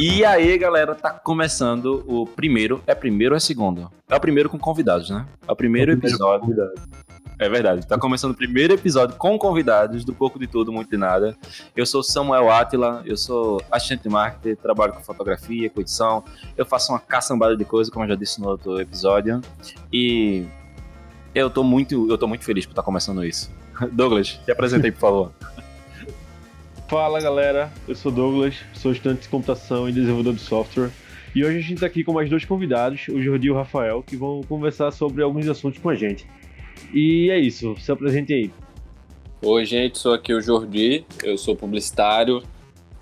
E aí, galera, tá começando o primeiro. É primeiro ou é segundo? É o primeiro com convidados, né? É o primeiro, é o primeiro episódio. É verdade. Tá começando o primeiro episódio com convidados do Pouco de Tudo, Muito de Nada. Eu sou Samuel Atila, eu sou assistente de marketing, trabalho com fotografia, com edição. Eu faço uma caçambada de coisas, como eu já disse no outro episódio. E eu tô muito, eu tô muito feliz por estar começando isso. Douglas, te apresentei, por favor. Fala galera, eu sou Douglas, sou estudante de computação e desenvolvedor de software. E hoje a gente está aqui com mais dois convidados, o Jordi e o Rafael, que vão conversar sobre alguns assuntos com a gente. E é isso, se apresente aí. Oi, gente, sou aqui o Jordi, eu sou publicitário,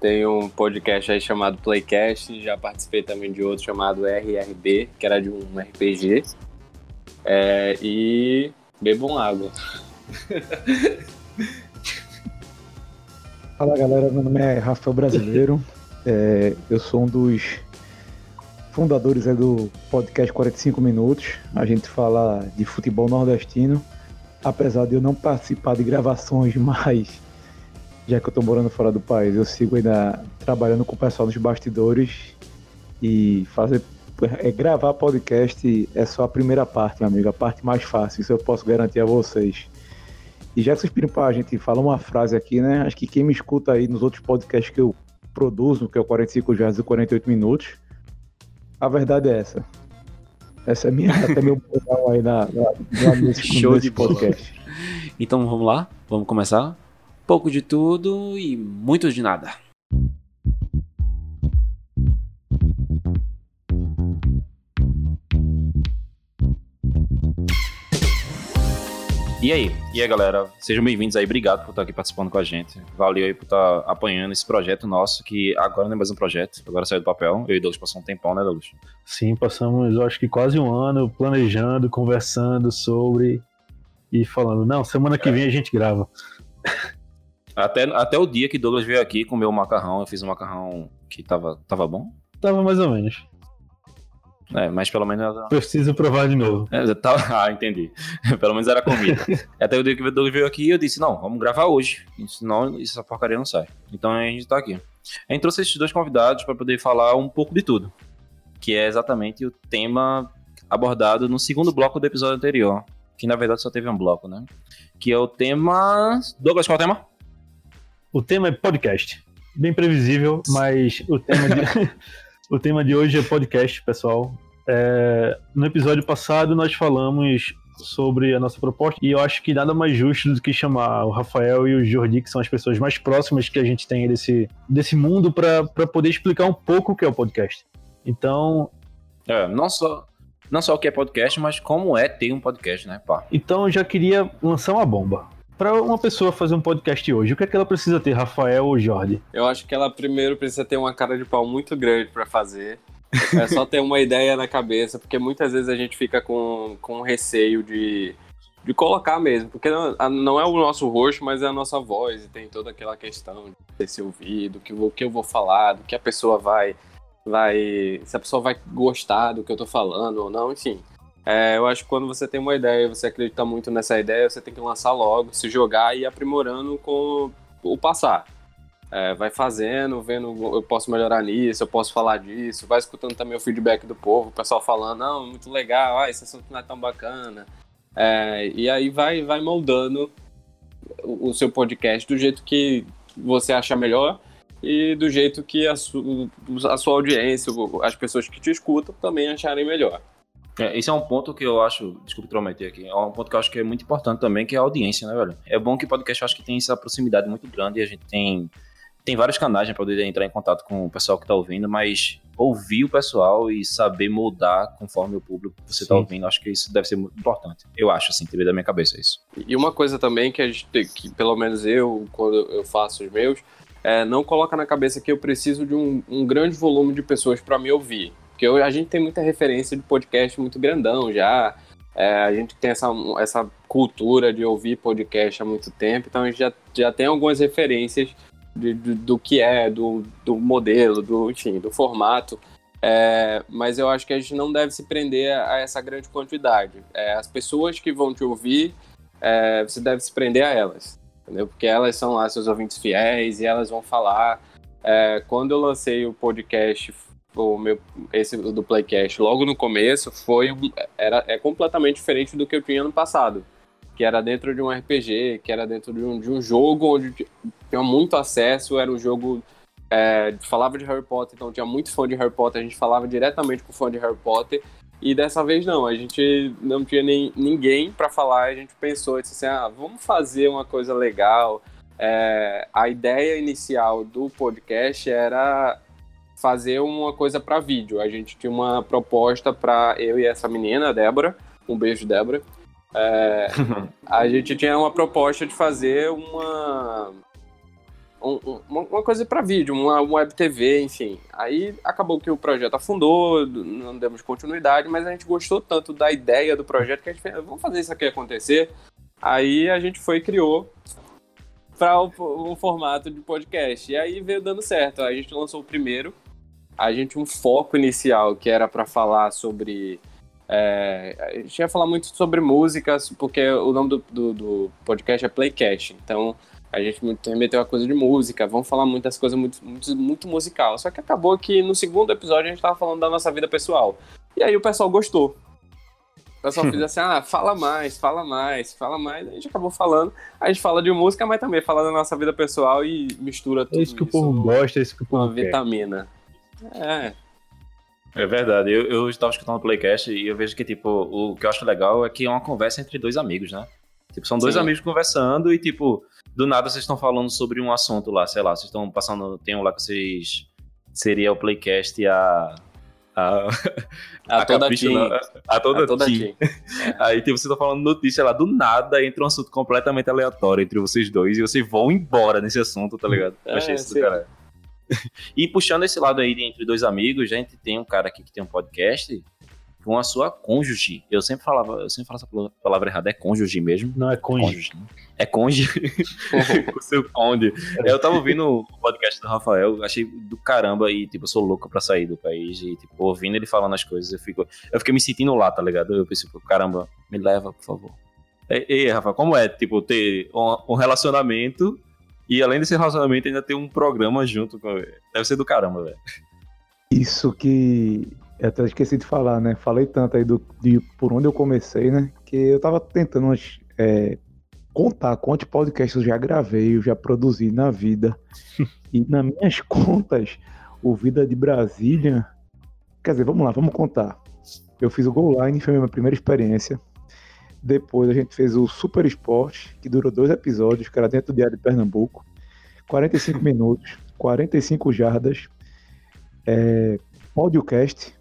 tenho um podcast aí chamado Playcast, já participei também de outro chamado RRB, que era de um RPG. É, e bebam água. Fala galera, meu nome é Rafael Brasileiro, é, eu sou um dos fundadores é, do podcast 45 Minutos. A gente fala de futebol nordestino, apesar de eu não participar de gravações, mas já que eu tô morando fora do país, eu sigo ainda trabalhando com o pessoal nos bastidores e fazer é, gravar podcast é só a primeira parte, meu amigo, a parte mais fácil, isso eu posso garantir a vocês. E já que vocês pediram pra gente falar uma frase aqui, né? Acho que quem me escuta aí nos outros podcasts que eu produzo, que é o 45 Jazz e 48 Minutos, a verdade é essa. Essa é minha, até meu bordão aí na, na, nesse, Show de podcast. Então vamos lá, vamos começar. Pouco de tudo e muito de nada. E aí? E aí, galera? Sejam bem-vindos aí. Obrigado por estar aqui participando com a gente. Valeu aí por estar apoiando esse projeto nosso, que agora não é mais um projeto, agora saiu do papel. Eu e Douglas passamos um tempão, né, Douglas? Sim, passamos, eu acho que quase um ano planejando, conversando sobre e falando, não, semana que vem a gente grava. Até, até o dia que Douglas veio aqui comer o macarrão, eu fiz um macarrão que tava, tava bom? Tava mais ou menos. É, mas pelo menos. Preciso provar de novo. É, tá... Ah, entendi. pelo menos era comida. Até o dia que o Douglas veio aqui, eu disse: não, vamos gravar hoje. Senão essa porcaria não sai. Então a gente tá aqui. A gente trouxe esses dois convidados para poder falar um pouco de tudo. Que é exatamente o tema abordado no segundo bloco do episódio anterior. Que na verdade só teve um bloco, né? Que é o tema. Douglas, qual é o tema? O tema é podcast. Bem previsível, mas o tema de. O tema de hoje é podcast, pessoal. É, no episódio passado nós falamos sobre a nossa proposta e eu acho que nada mais justo do que chamar o Rafael e o Jordi, que são as pessoas mais próximas que a gente tem desse, desse mundo, para poder explicar um pouco o que é o podcast. Então. É, não só, não só o que é podcast, mas como é ter um podcast, né, pá? Então eu já queria lançar uma bomba. Para uma pessoa fazer um podcast hoje, o que é que ela precisa ter, Rafael ou Jordi? Eu acho que ela primeiro precisa ter uma cara de pau muito grande para fazer. É só ter uma ideia na cabeça, porque muitas vezes a gente fica com, com receio de, de colocar mesmo, porque não, não é o nosso rosto, mas é a nossa voz, e tem toda aquela questão de ter se ouvido, o que eu vou falar, do que a pessoa vai, vai. Se a pessoa vai gostar do que eu tô falando ou não, enfim. É, eu acho que quando você tem uma ideia, você acredita muito nessa ideia, você tem que lançar logo, se jogar e ir aprimorando com o passar. É, vai fazendo, vendo, eu posso melhorar nisso, eu posso falar disso, vai escutando também o feedback do povo, o pessoal falando, não, muito legal, ah, esse assunto não é tão bacana. É, e aí vai, vai moldando o, seu podcast do jeito que você acha melhor e do jeito que a, su, a sua audiência, as pessoas que te escutam também acharem melhor. É, esse é um ponto que eu acho, desculpe intrometer aqui, é um ponto que eu acho que é muito importante também, que é a audiência, né, velho? É bom que o podcast eu acho que tem essa proximidade muito grande e a gente tem, tem vários canais para poder entrar em contato com o pessoal que tá ouvindo, mas ouvir o pessoal e saber moldar conforme o público que você tá Sim. tá ouvindo, acho que isso deve ser muito importante. Eu acho, assim, teve da minha cabeça isso. E uma coisa também que a gente que pelo menos eu, quando eu faço os meus, é, não coloca na cabeça que eu preciso de um, um grande volume de pessoas para me ouvir. Porque a gente tem muita referência de podcast muito grandão já. É, a gente tem essa, essa cultura de ouvir podcast há muito tempo, então a gente já, já tem algumas referências de, de, do que é, do, do modelo, do, enfim, do formato. É, mas eu acho que a gente não deve se prender a essa grande quantidade. É, as pessoas que vão te ouvir, é, você deve se prender a elas, entendeu? Porque elas são lá seus ouvintes fiéis e elas vão falar é, quando eu lancei o podcast, o meu, esse do Playcast, logo no começo, foi era, é completamente diferente do que eu tinha no passado. Que era dentro de um RPG, que era dentro de um, de um jogo onde tinha muito acesso, era um jogo. É, falava de Harry Potter, então tinha muito fã de Harry Potter, a gente falava diretamente com fã de Harry Potter. E dessa vez não, a gente não tinha nem, ninguém para falar, a gente pensou, disse assim, ah, vamos fazer uma coisa legal. É, a ideia inicial do podcast era fazer uma coisa para vídeo. A gente tinha uma proposta para eu e essa menina, Débora, um beijo, Débora. É, a gente tinha uma proposta de fazer uma um, uma coisa para vídeo, uma, web TV, enfim. Aí acabou que o projeto afundou, não demos continuidade, mas a gente gostou tanto da ideia do projeto que a gente fez, vamos fazer isso aqui acontecer. Aí a gente foi e criou para o, o, formato de podcast. E aí veio dando certo. A gente lançou o primeiro. A gente tinha um foco inicial que era para falar sobre. É, a gente ia falar muito sobre músicas, porque o nome do, do, do podcast é Playcast. Então a gente remeteu a coisa de música, vamos falar muitas coisas muito, muito, muito musical. Só que acabou que no segundo episódio a gente tava falando da nossa vida pessoal. E aí o pessoal gostou. O pessoal fez assim, ah, fala mais, fala mais, fala mais. A gente acabou falando. A gente fala de música, mas também fala da nossa vida pessoal e mistura tudo. É isso que o povo gosta, é isso que o povo Uma quer. vitamina. É. É verdade, eu, eu estava escutando o Playcast e eu vejo que, tipo, o que eu acho legal é que é uma conversa entre dois amigos, né? Tipo, são dois Sim. amigos conversando e, tipo, do nada vocês estão falando sobre um assunto lá, sei lá, vocês estão passando, tem um lá que vocês seria o playcast a a, a, a toda team. A, a toda, a toda team. team. É. Aí tipo, você tá falando notícia lá, do nada entra um assunto completamente aleatório entre vocês dois e vocês vão embora nesse assunto, tá ligado? Eu achei é, isso do cara. E puxando esse lado aí entre dois amigos, a gente tem um cara aqui que tem um podcast com a sua cônjuge. Eu sempre falava, eu sempre falo essa palavra errada, é cônjuge mesmo. Não, é cônjuge. Né? É cônjuge. o seu conde. Eu tava ouvindo o podcast do Rafael, achei do caramba e, tipo, eu sou louco pra sair do país e, tipo, ouvindo ele falando as coisas, eu fico, eu fiquei me sentindo lá, tá ligado? Eu pensei, caramba, me leva, por favor. E, e Rafa, como é, tipo, ter um, um relacionamento e além desse relacionamento ainda ter um programa junto com Deve ser do caramba, velho. Isso que eu até esqueci de falar, né? Falei tanto aí do, de por onde eu comecei, né? Que eu tava tentando é, contar quantos podcasts eu já gravei, eu já produzi na vida. e nas minhas contas, o Vida de Brasília. Quer dizer, vamos lá, vamos contar. Eu fiz o Go Line, foi a minha primeira experiência. Depois a gente fez o Super Esporte, que durou dois episódios, que era dentro do Diário de Pernambuco. 45 minutos, 45 jardas. É, podcast,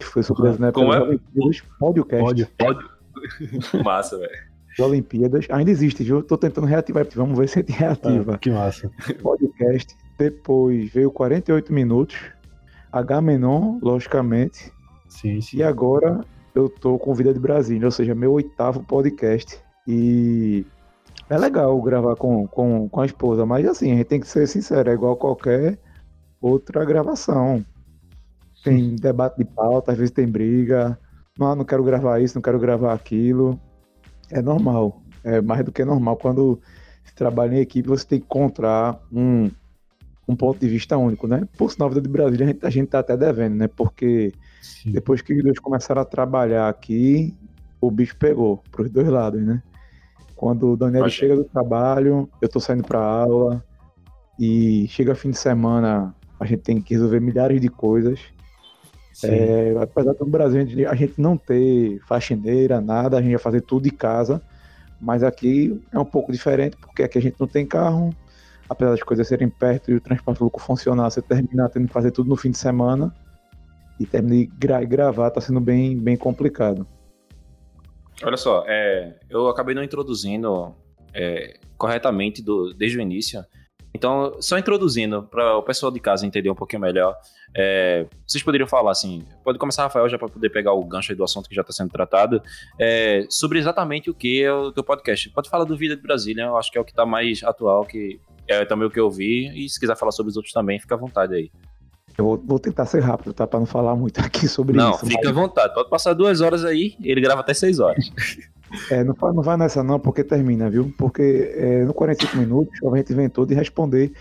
que foi sobre as né, Como é? Olimpíadas. Podcast. Pódio. Pódio. Massa, velho. Olimpíadas. Ainda existe, viu? Tô tentando reativar. Vamos ver se a gente reativa. Ah, que massa. Podcast. Depois veio 48 minutos. H Menon, logicamente. Sim, sim. E agora eu tô com Vida de Brasília, ou seja, meu oitavo podcast. E é legal gravar com, com, com a esposa, mas assim, a gente tem que ser sincero, é igual qualquer outra gravação tem debate de pauta, às vezes tem briga. Não, não quero gravar isso, não quero gravar aquilo. É normal. É mais do que normal. Quando se trabalha em equipe, você tem que encontrar um, um ponto de vista único, né? Por sinal, a vida de Brasília, a gente, a gente tá até devendo, né? Porque Sim. depois que os dois começaram a trabalhar aqui, o bicho pegou pros dois lados, né? Quando o Daniel chega do trabalho, eu tô saindo pra aula, e chega fim de semana, a gente tem que resolver milhares de coisas. É, apesar do Brasil a gente não ter faxineira, nada, a gente ia fazer tudo de casa. Mas aqui é um pouco diferente, porque aqui a gente não tem carro. Apesar das coisas serem perto e o transporte público funcionar, você termina tendo que fazer tudo no fim de semana. E terminar de gra gravar está sendo bem, bem complicado. Olha só, é, eu acabei não introduzindo é, corretamente do, desde o início então, só introduzindo para o pessoal de casa entender um pouquinho melhor, é, vocês poderiam falar assim, pode começar, Rafael, já para poder pegar o gancho do assunto que já está sendo tratado, é, sobre exatamente o que é o teu podcast. Pode falar do Vida de Brasília, eu acho que é o que está mais atual, que é também o que eu vi, e se quiser falar sobre os outros também, fica à vontade aí. Eu vou, vou tentar ser rápido, tá? Para não falar muito aqui sobre não, isso. Não, fica mas... à vontade. Pode passar duas horas aí, ele grava até seis horas. É, não, não vai nessa não, porque termina, viu? Porque é, no 45 minutos a gente inventou de responder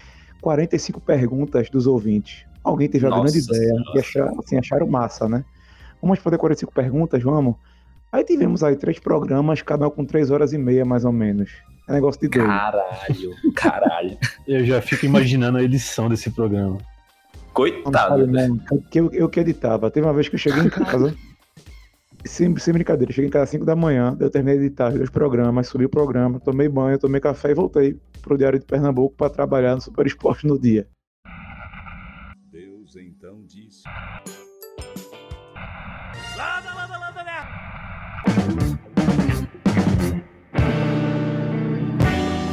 45 perguntas dos ouvintes. Alguém teve a grande ideia e achar, assim, acharam massa, né? Vamos responder 45 perguntas, vamos? Aí tivemos aí três programas, cada um com três horas e meia, mais ou menos. É negócio de doido. Caralho, caralho. Eu já fico imaginando a edição desse programa. Não Coitado. não, que eu, eu que editava. Teve uma vez que eu cheguei em casa, sem, sem brincadeira, cheguei em casa às 5 da manhã, eu terminei de editar os dois programas, subi o programa, tomei banho, tomei café e voltei pro Diário de Pernambuco para trabalhar no Super Esporte no dia.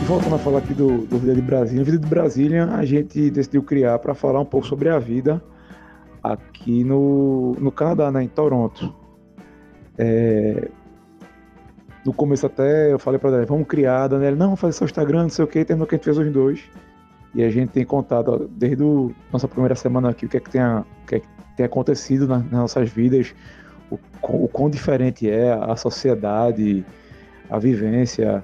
Voltando a falar aqui do, do Vida de Brasília, Vida de Brasília a gente decidiu criar para falar um pouco sobre a vida aqui no, no Canadá, né, em Toronto. É, no começo até eu falei para Daniel, vamos criar, a Daniela, não, fazer seu Instagram, não sei o que, terminou que a gente fez os dois. E a gente tem contado ó, desde a nossa primeira semana aqui o que é que tem, o que é que tem acontecido na- nas nossas vidas, o, o quão diferente é a sociedade, a vivência.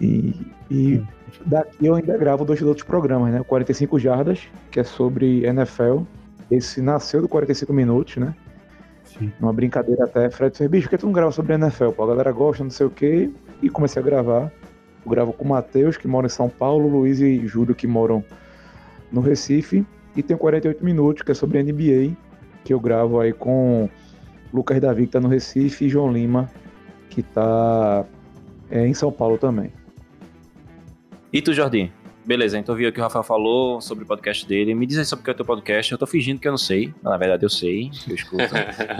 E, e daqui eu ainda gravo dois outros programas, né? O 45 Jardas, que é sobre NFL. Esse nasceu do 45 Minutos, né? Sim. Uma brincadeira até. Fred fez, bicho, por que tu não grava sobre NFL? Pô, a galera gosta, não sei o quê. E comecei a gravar. Eu gravo com o Matheus, que mora em São Paulo, Luiz e Júlio, que moram no Recife. E tem o 48 Minutos, que é sobre NBA, que eu gravo aí com Lucas Davi, que tá no Recife, e João Lima, que tá é, em São Paulo também. E tu, Jardim? Beleza, então viu o que o Rafael falou sobre o podcast dele. Me diz aí sobre o que é o teu podcast. Eu tô fingindo que eu não sei. mas Na verdade, eu sei, eu escuto.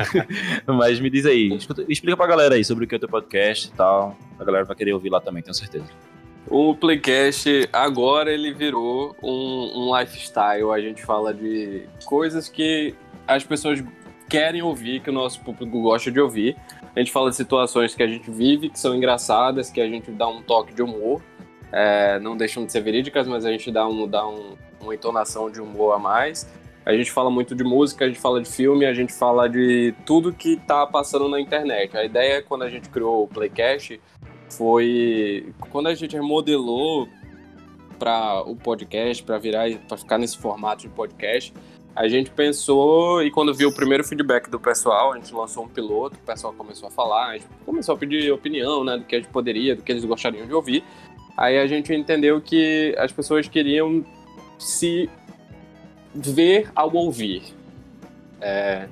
Mas me diz aí, escuta- explica pra galera aí sobre o que é o teu podcast e tal. A galera vai querer ouvir lá também, tenho certeza. O Playcast agora ele virou um, um lifestyle. A gente fala de coisas que as pessoas querem ouvir, que o nosso público gosta de ouvir. A gente fala de situações que a gente vive, que são engraçadas, que a gente dá um toque de humor. É, não deixam de ser verídicas, mas a gente dá, um, dá um- uma entonação de humor a mais. A gente fala muito de música, a gente fala de filme, a gente fala de tudo que tá passando na internet. A ideia, quando a gente criou o Playcast, foi quando a gente remodelou para o podcast, para virar, para ficar nesse formato de podcast. A gente pensou e quando viu o primeiro feedback do pessoal, a gente lançou um piloto, o pessoal começou a falar, a gente começou a pedir opinião, né, do que a gente poderia, do que eles gostariam de ouvir. Aí a gente entendeu que as pessoas queriam se ver ao ouvir. É,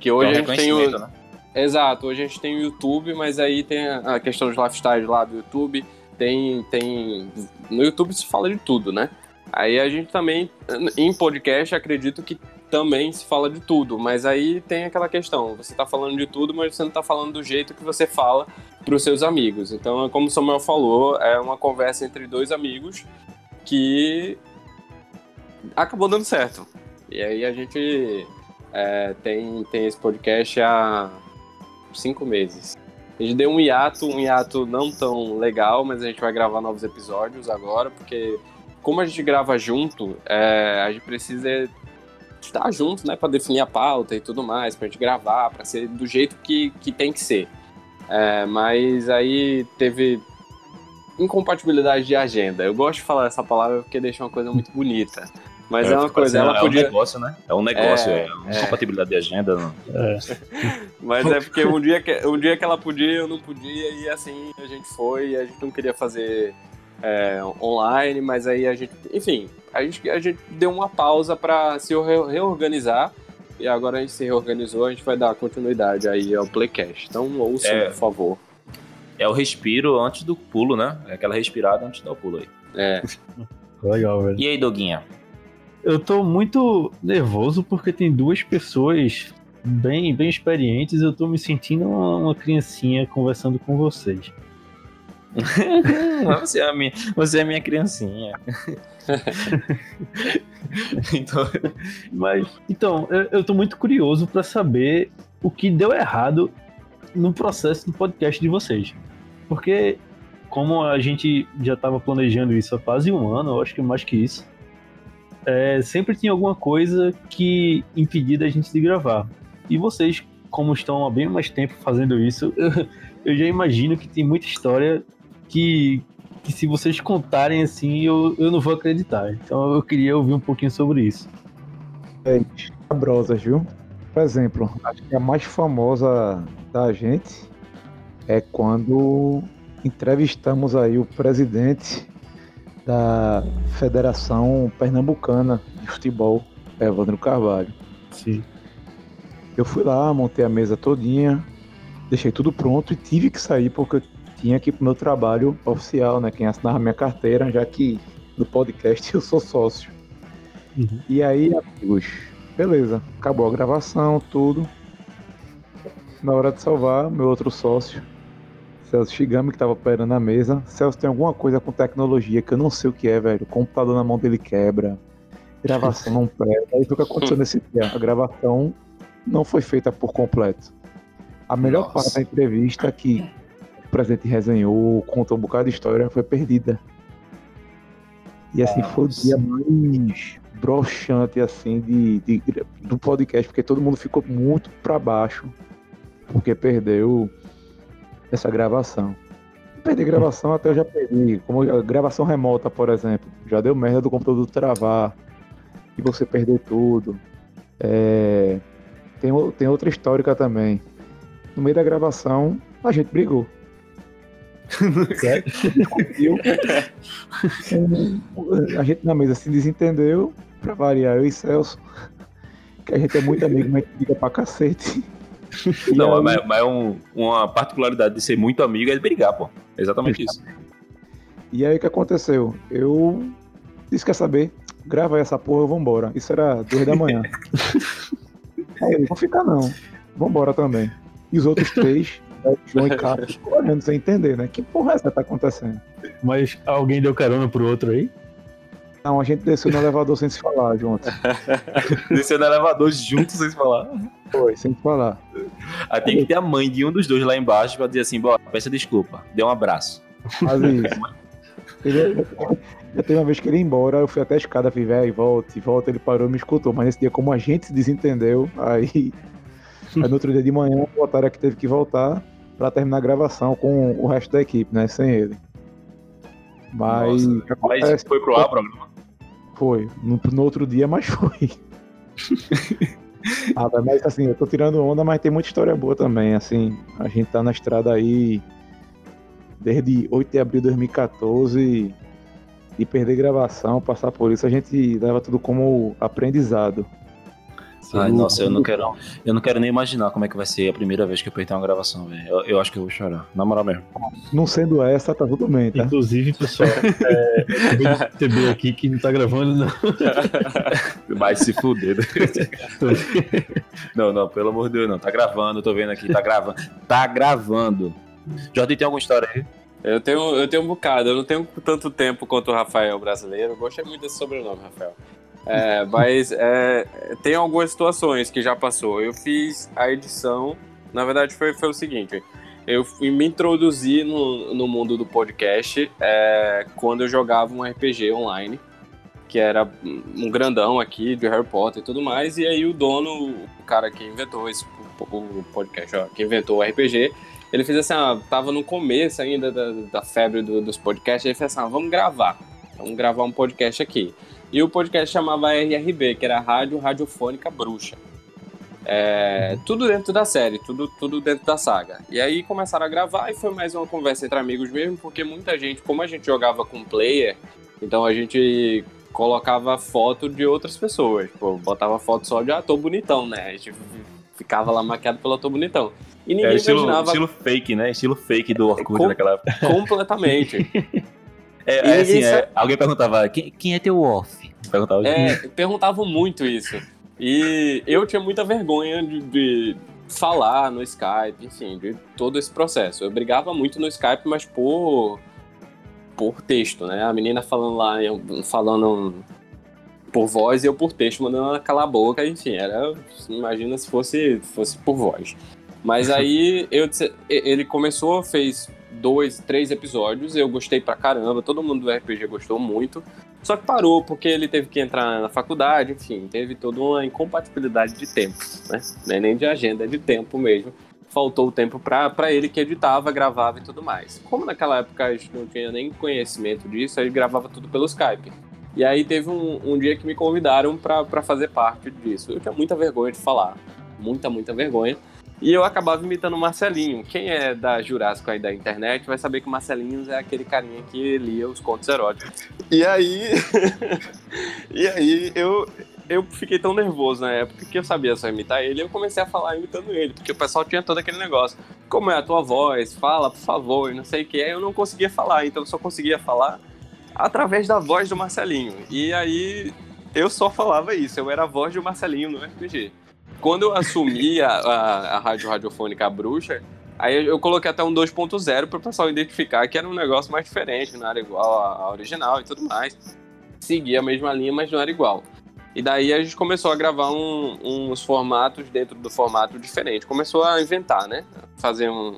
que hoje Então, a gente tem o, né? Exato, hoje a gente tem o YouTube, mas aí tem a a questão dos lifestyles lá do YouTube, tem, tem. No YouTube se fala de tudo, né? Aí a gente também, em podcast, acredito que também se fala de tudo, mas aí tem aquela questão, você tá falando de tudo, mas você não tá falando do jeito que você fala pros seus amigos. Então, como o Samuel falou, é uma conversa entre dois amigos que acabou dando certo. E aí a gente é, tem, tem esse podcast há cinco meses. A gente deu um hiato, um hiato não tão legal, mas a gente vai gravar novos episódios agora, porque como a gente grava junto, é, a gente precisa estar junto, né, para definir a pauta e tudo mais, pra gente gravar, para ser do jeito que, que tem que ser. É, mas aí teve incompatibilidade de agenda. Eu gosto de falar essa palavra porque deixa uma coisa muito bonita. Mas é, uma coisa, ela é podia. um negócio, né? É um negócio, É, é, uma compatibilidade de agenda. Não. É, Mas é porque um dia, que, um dia que ela podia, eu não podia, e assim a gente foi, e a gente não queria fazer é, online, mas aí a gente. Enfim, a gente, a gente deu uma pausa para se re- reorganizar. E agora a gente se reorganizou, a gente vai dar continuidade aí ao Playcast. Então ouçam, É. por favor. É o respiro antes do pulo, né? É aquela respirada antes de dar o pulo aí. É. legal, velho. E aí, Doguinha? Eu tô muito nervoso porque tem duas pessoas bem, bem experientes. Eu tô me sentindo uma, uma criancinha conversando com vocês. Você é a minha, você é a minha criancinha. então, Mas, então, eu, eu tô muito curioso pra saber o que deu errado no processo do podcast de vocês. Porque, como a gente já tava planejando isso há quase um ano, eu acho que mais que isso, é, sempre tinha alguma coisa que impedia da gente de gravar. E vocês, como estão há bem mais tempo fazendo isso, eu, eu já imagino que tem muita história que que se vocês contarem assim, eu, eu não vou acreditar. Então eu queria ouvir um pouquinho sobre isso. É, cabrosas, viu? Por exemplo, acho que a mais famosa da gente é quando entrevistamos aí o presidente da Federação Pernambucana de Futebol, Evandro Carvalho. Sim. Eu fui lá, montei a mesa todinha, deixei tudo pronto e tive que sair porque eu tinha que ir pro meu trabalho oficial, né? Quem assinava minha carteira, já que no podcast eu sou sócio. Uhum. E aí, amigos, beleza, acabou a gravação, tudo. Na hora de salvar, meu outro sócio, Celso Shigami, que tava operando a mesa. Celso tem alguma coisa com tecnologia que eu não sei o que é, velho. O computador na mão dele quebra, gravação não pega. Aí foi o que aconteceu nesse dia. A gravação não foi feita por completo. A melhor Nossa. parte da entrevista que o presidente resenhou, contou um bocado de história, foi perdida. E assim, foi o Nossa. dia mais broxante assim de, de- do podcast, porque todo mundo ficou muito pra baixo, porque perdeu essa gravação. Perder gravação até eu já perdi, como a gravação remota, por exemplo, já deu merda do computador travar e você perder tudo. É, tem, tem outra histórica também. No meio da gravação, a gente brigou. Discutiu. a gente na mesa se desentendeu, pra variar, eu e Celso, que a gente é muito amigo, mas briga pra cacete. E Não, aí- mas, mas é um- uma particularidade de ser muito amigo é brigar, pô. Exatamente isso. E aí o que aconteceu? Eu disse, quer saber? Grava aí essa porra, embora. Isso era duas da manhã. aí eu não vou ficar não. Vambora também. E os outros três, João e Carlos, olhando sem entender, né? Que porra é essa que tá acontecendo? Mas alguém deu carona pro outro aí? Não, a gente desceu no elevador sem se falar junto. Desceu no elevador juntos sem se falar. Foi, sem se falar. Aí tem que ter a mãe de um dos dois lá embaixo pra dizer assim, bora, peça desculpa, dê um abraço. Mas isso. Ele, já teve uma vez que ele ia embora, eu fui até a escada, falei, velho, volta, e volta, ele parou e me escutou. Mas nesse dia, como a gente se desentendeu, aí, aí no outro dia de manhã, o Otário que teve que voltar pra terminar a gravação com o resto da equipe, né? Sem ele. Mas, Nossa, acontece, Mas foi pro ar o programa. foi. No, no outro dia, mas foi. ah, mas assim, eu tô tirando onda, mas tem muita história boa também. Assim, a gente tá na estrada aí desde 8 de abril de 2014 e perder gravação, passar por isso, a gente leva tudo como aprendizado. Ai, nossa, eu não quero. Eu não quero nem imaginar como é que vai ser a primeira vez que eu perder uma gravação, velho. Eu, eu acho que eu vou chorar. Na moral mesmo. Não sendo essa, tá tudo bem, tá? Inclusive, pessoal, é, eu acabei de perceber aqui que não tá gravando, não. Vai se fuder. não, não, pelo amor de Deus, não. Tá gravando, tô vendo aqui, tá gravando. Tá gravando. Jordi, tem alguma história aí? Eu tenho, eu tenho um bocado, eu não tenho tanto tempo quanto o Rafael brasileiro. Eu gostei muito desse sobrenome, Rafael. É, mas é, tem algumas situações que já passou. Eu fiz a edição, na verdade foi, foi o seguinte. Eu fui me introduzir no, no mundo do podcast é, quando eu jogava um RPG online, que era um grandão aqui de Harry Potter e tudo mais. E aí o dono, o cara que inventou esse o podcast, ó, que inventou o RPG, ele fez assim, ah, tava no começo ainda da, da febre do- dos podcasts, ele fez assim, vamos gravar, vamos gravar um podcast aqui. E o podcast chamava RRB, que era Rádio Radiofônica Bruxa. É, tudo dentro da série, tudo, tudo dentro da saga. E aí começaram a gravar e foi mais uma conversa entre amigos mesmo, porque muita gente, como a gente jogava com player, então a gente colocava foto de outras pessoas. Tipo, botava foto só de ator bonitão, né? A gente ficava lá maquiado pelo ator bonitão. E ninguém É estilo, imaginava estilo fake, né? Estilo fake do Orkut Com- naquela época. completamente. É, é assim, é, sa- alguém perguntava, quem, quem é teu off? Perguntava É, perguntavam muito isso. E eu tinha muita vergonha de, de falar no Skype, enfim, de todo esse processo. Eu brigava muito no Skype, mas por, por texto, né? A menina falando lá, eu falando por voz e eu por texto, mandando ela calar a boca, enfim, era. Imagina se fosse, fosse por voz. Mas aí eu, disse- ele começou, fez dois, três episódios, eu gostei pra caramba, todo mundo do RPG gostou muito. Só que parou porque ele teve que entrar na faculdade, enfim, teve toda uma incompatibilidade de tempo, né? É nem de agenda, é de tempo mesmo. faltou o tempo para ele que editava, gravava e tudo mais. Como naquela época a gente não tinha nem conhecimento disso, ele gravava tudo pelo Skype. E aí teve um, um dia que me convidaram para fazer parte disso. Eu tinha muita vergonha de falar, muita, muita vergonha. E eu acabava imitando o Marcelinho. Quem é da Jurássico aí da internet vai saber que o Marcelinho é aquele carinha que lia os contos eróticos. E aí. e aí eu, eu fiquei tão nervoso na época que eu sabia só imitar ele eu comecei a falar imitando ele, porque o pessoal tinha todo aquele negócio. Como é a tua voz? Fala, por favor, e não sei o que. Aí eu não conseguia falar, então eu só conseguia falar através da voz do Marcelinho. E aí eu só falava isso, eu era a voz do Marcelinho no RPG. Quando eu assumi a, a, a rádio radiofônica Bruxa, aí eu coloquei até um 2.0 para o pessoal identificar que era um negócio mais diferente, não era igual à original e tudo mais. Seguia a mesma linha, mas não era igual. E daí a gente começou a gravar um, uns formatos dentro do formato diferente. Começou a inventar, né? Fazer um,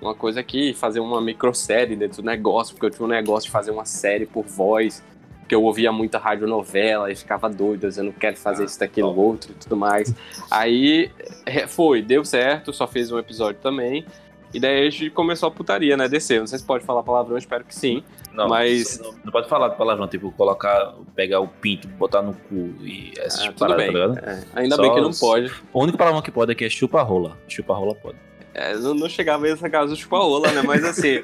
uma coisa aqui, fazer uma microsérie dentro do negócio, porque eu tinha um negócio de fazer uma série por voz, porque eu ouvia muita radionovela e ficava doido, eu não quero fazer isso, daquilo, outro e tudo mais. Aí foi, deu certo, só fez um episódio também. E daí a gente começou a putaria, né? Descer. Não sei se pode falar palavrão, espero que sim. Não, mas. Não, não, pode falar palavrão, tipo, colocar, pegar o pinto, botar no cu e essas ah, paradas, tá ligado? É, ainda Só bem que não pode. O único palavrão que pode aqui é chupa-rola. Chupa-rola pode. É, não, não chegava a essa casa do chupa-rola, né? Mas assim,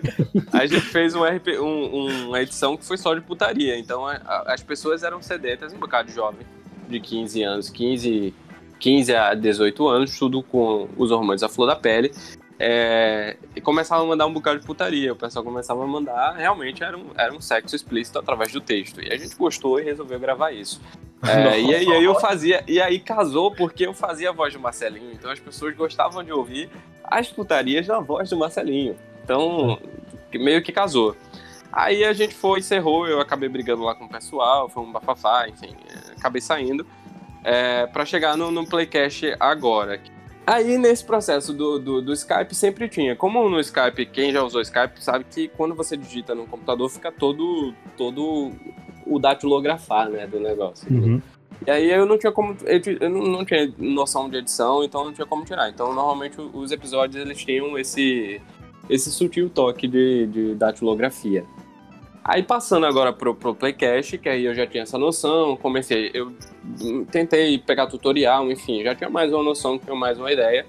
a gente fez um RP, um, uma edição que foi só de putaria. Então a, a, as pessoas eram sedentas, um bocado jovem, de 15 anos, 15, 15 a 18 anos, tudo com os hormônios à flor da pele. É, e começava a mandar um bocado de putaria. O pessoal começava a mandar, realmente era um, era um sexo explícito através do texto. E a gente gostou e resolveu gravar isso. É, e, aí, aí eu fazia, e aí casou porque eu fazia a voz do Marcelinho. Então as pessoas gostavam de ouvir as putarias na voz do Marcelinho. Então, meio que casou. Aí a gente foi, encerrou, eu acabei brigando lá com o pessoal, foi um bafafá, enfim, acabei saindo. É, para chegar no, no Playcast agora. Aí, nesse processo do, do, do, Skype, sempre tinha. Como no Skype, quem já usou Skype sabe que quando você digita no computador, fica todo, todo o datilografar, né, do negócio. Uhum. E aí eu não tinha como, eu não tinha noção de edição, então não tinha como tirar. Então, normalmente, os episódios, eles tinham esse, esse sutil toque de, de datilografia. Aí passando agora pro, pro Playcast, que aí eu já tinha essa noção, comecei, eu tentei pegar tutorial, enfim, já tinha mais uma noção, tinha mais uma ideia.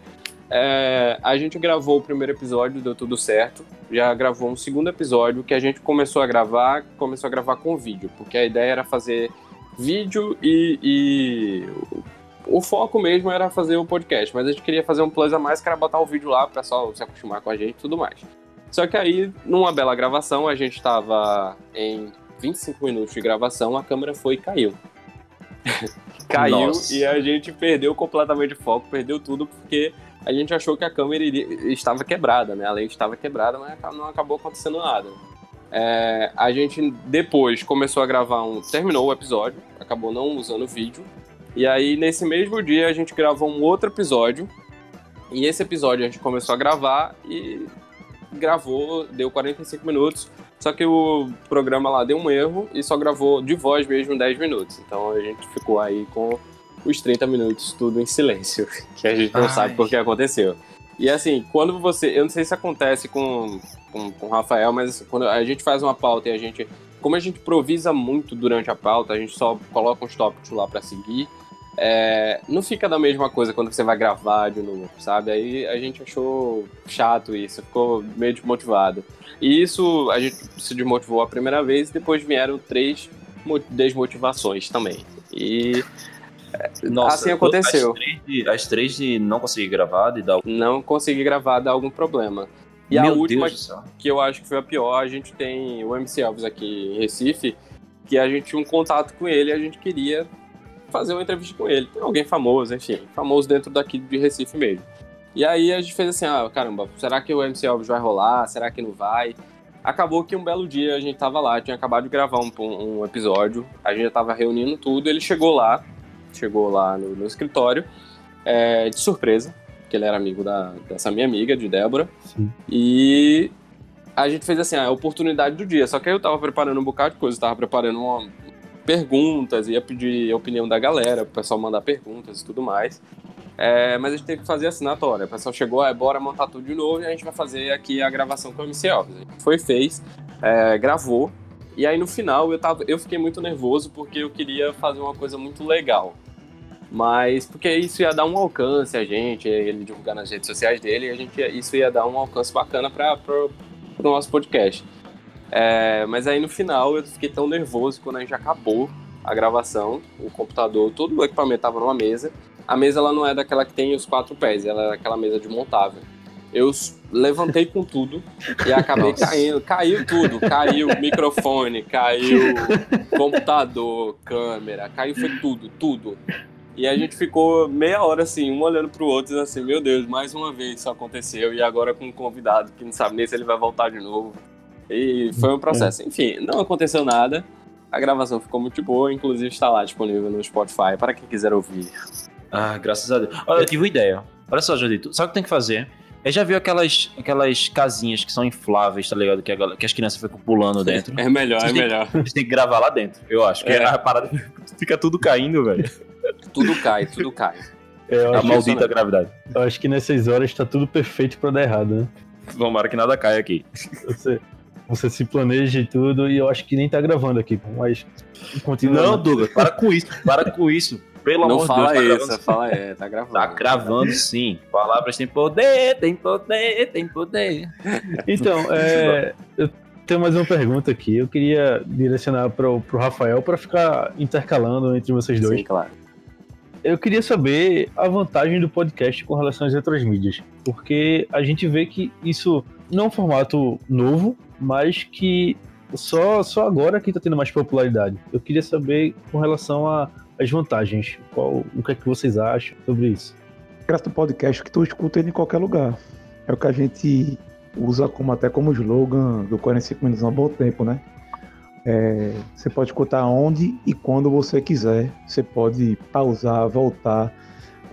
É, a gente gravou o primeiro episódio, deu tudo certo. Já gravou um segundo episódio que a gente começou a gravar, começou a gravar com vídeo, porque a ideia era fazer vídeo e, e o foco mesmo era fazer o podcast, mas a gente queria fazer um plus a mais, que era botar o vídeo lá, o pessoal se acostumar com a gente e tudo mais. Só que aí, numa bela gravação, a gente estava em 25 minutos de gravação, a câmera foi e caiu. caiu Nossa. e a gente perdeu completamente o foco, perdeu tudo, porque a gente achou que a câmera iria, estava quebrada, né? A lente estava quebrada, mas não acabou acontecendo nada. É, a gente depois começou a gravar um. Terminou o episódio, acabou não usando o vídeo. E aí, nesse mesmo dia, a gente gravou um outro episódio. E esse episódio a gente começou a gravar e gravou, deu 45 minutos, só que o programa lá deu um erro e só gravou de voz mesmo 10 minutos. Então a gente ficou aí com os 30 minutos tudo em silêncio, que a gente não Ai. sabe por que aconteceu. E assim, quando você. Eu não sei se acontece com, com, com o Rafael, mas quando a gente faz uma pauta e a gente. Como a gente improvisa muito durante a pauta, a gente só coloca uns tópicos lá para seguir. É, não fica da mesma coisa quando você vai gravar de novo, sabe? Aí a gente achou chato isso, ficou meio desmotivado. E isso a gente se desmotivou a primeira vez, depois vieram três desmotivações também. E é, Nossa, assim aconteceu. As três, de, as três de não conseguir gravar, de dar Não consegui gravar, dar algum problema. E Meu a última, que eu acho que foi a pior, a gente tem o MC Elvis aqui em Recife, que a gente tinha um contato com ele e a gente queria fazer uma entrevista com ele. Tem alguém famoso, enfim, famoso dentro daqui de Recife mesmo. E aí a gente fez assim, ah, caramba, será que o MC Elvis vai rolar? Será que não vai? Acabou que um belo dia a gente tava lá, tinha acabado de gravar um, um episódio, a gente já tava reunindo tudo, ele chegou lá, chegou lá no, no escritório, é, de surpresa, que ele era amigo da, dessa minha amiga, de Débora, Sim. e a gente fez assim, a oportunidade do dia, só que aí eu tava preparando um bocado de coisa, tava preparando uma, perguntas, ia pedir a opinião da galera, o pessoal mandar perguntas e tudo mais. É, mas a gente teve que fazer assinatória. O pessoal chegou, é, bora montar tudo de novo e a gente vai fazer aqui a gravação com o MC. A gente foi, fez, é, gravou. E aí no final eu, tava, eu fiquei muito nervoso porque eu queria fazer uma coisa muito legal. Mas porque isso ia dar um alcance a gente, ele divulgar nas redes sociais dele, a gente, isso ia dar um alcance bacana para o nosso podcast. É, mas aí no final eu fiquei tão nervoso quando a gente acabou a gravação, o computador, todo o equipamento estava numa mesa. A mesa ela não é daquela que tem os quatro pés, ela é aquela mesa de montável. Eu levantei com tudo e acabei Nossa. caindo. Caiu tudo. Caiu microfone, caiu computador, câmera, caiu foi tudo, tudo. E a gente ficou meia hora assim, um olhando pro outro, dizendo assim, meu Deus, mais uma vez isso aconteceu, e agora com um convidado que não sabe nem se ele vai voltar de novo. E foi um processo. É. Enfim, não aconteceu nada. A gravação ficou muito boa, inclusive está lá disponível no Spotify para quem quiser ouvir. Ah, graças a Deus. Olha, eu tive uma ideia. Olha só, Jodito, sabe o que tem que fazer? Eu já viu aquelas, aquelas casinhas que são infláveis, tá ligado? Que, a, que as crianças ficam pulando dentro. É melhor, é melhor. A gente tem que gravar lá dentro, eu acho. É. a parada fica tudo caindo, velho. Tudo cai, tudo cai. É, a maldita gravidade. Eu acho que nessas horas tá tudo perfeito pra dar errado, né? Tomara que nada caia aqui. Você, você se planeja e tudo, e eu acho que nem tá gravando aqui, mas continua. Não, Douglas, para com isso, para com isso. Pelo não amor fala de Deus. Tá isso, fala é, tá gravando. Tá gravando sim. Palavras têm poder, tem poder, tem poder. Então, é, eu tenho mais uma pergunta aqui. Eu queria direcionar pro, pro Rafael para ficar intercalando entre vocês dois. Sim, claro. Eu queria saber a vantagem do podcast com relação às outras mídias. Porque a gente vê que isso não é um formato novo, mas que só, só agora que está tendo mais popularidade. Eu queria saber com relação às vantagens. Qual, o que é que vocês acham sobre isso? Graças do podcast que tu escuta em qualquer lugar. É o que a gente usa como até como slogan do 45 minutos há um bom tempo, né? É, você pode escutar onde e quando você quiser. Você pode pausar, voltar.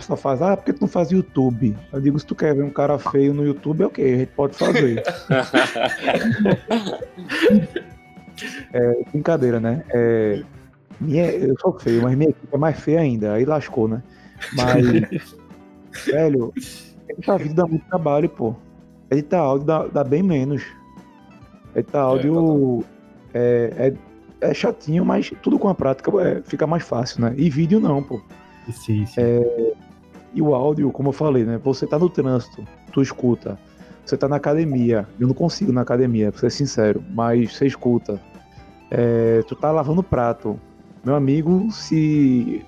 Pessoa faz, ah, por que tu não faz YouTube? Eu digo, se tu quer ver um cara feio no YouTube, é ok, a gente pode fazer. é, brincadeira, né? É, minha, eu sou feio, mas minha equipe é mais feia ainda. Aí lascou, né? Mas, velho, editar vídeo dá muito trabalho, pô. Editar áudio dá, dá bem menos. Editar áudio é, é, é, chatinho, mas tudo com a prática é, fica mais fácil, né? E vídeo não, pô. Sim, sim. É, e o áudio, como eu falei, né? Você tá no trânsito, tu escuta. Você tá na academia. Eu não consigo na academia, pra ser sincero, mas você escuta. É, tu tá lavando prato. Meu amigo, se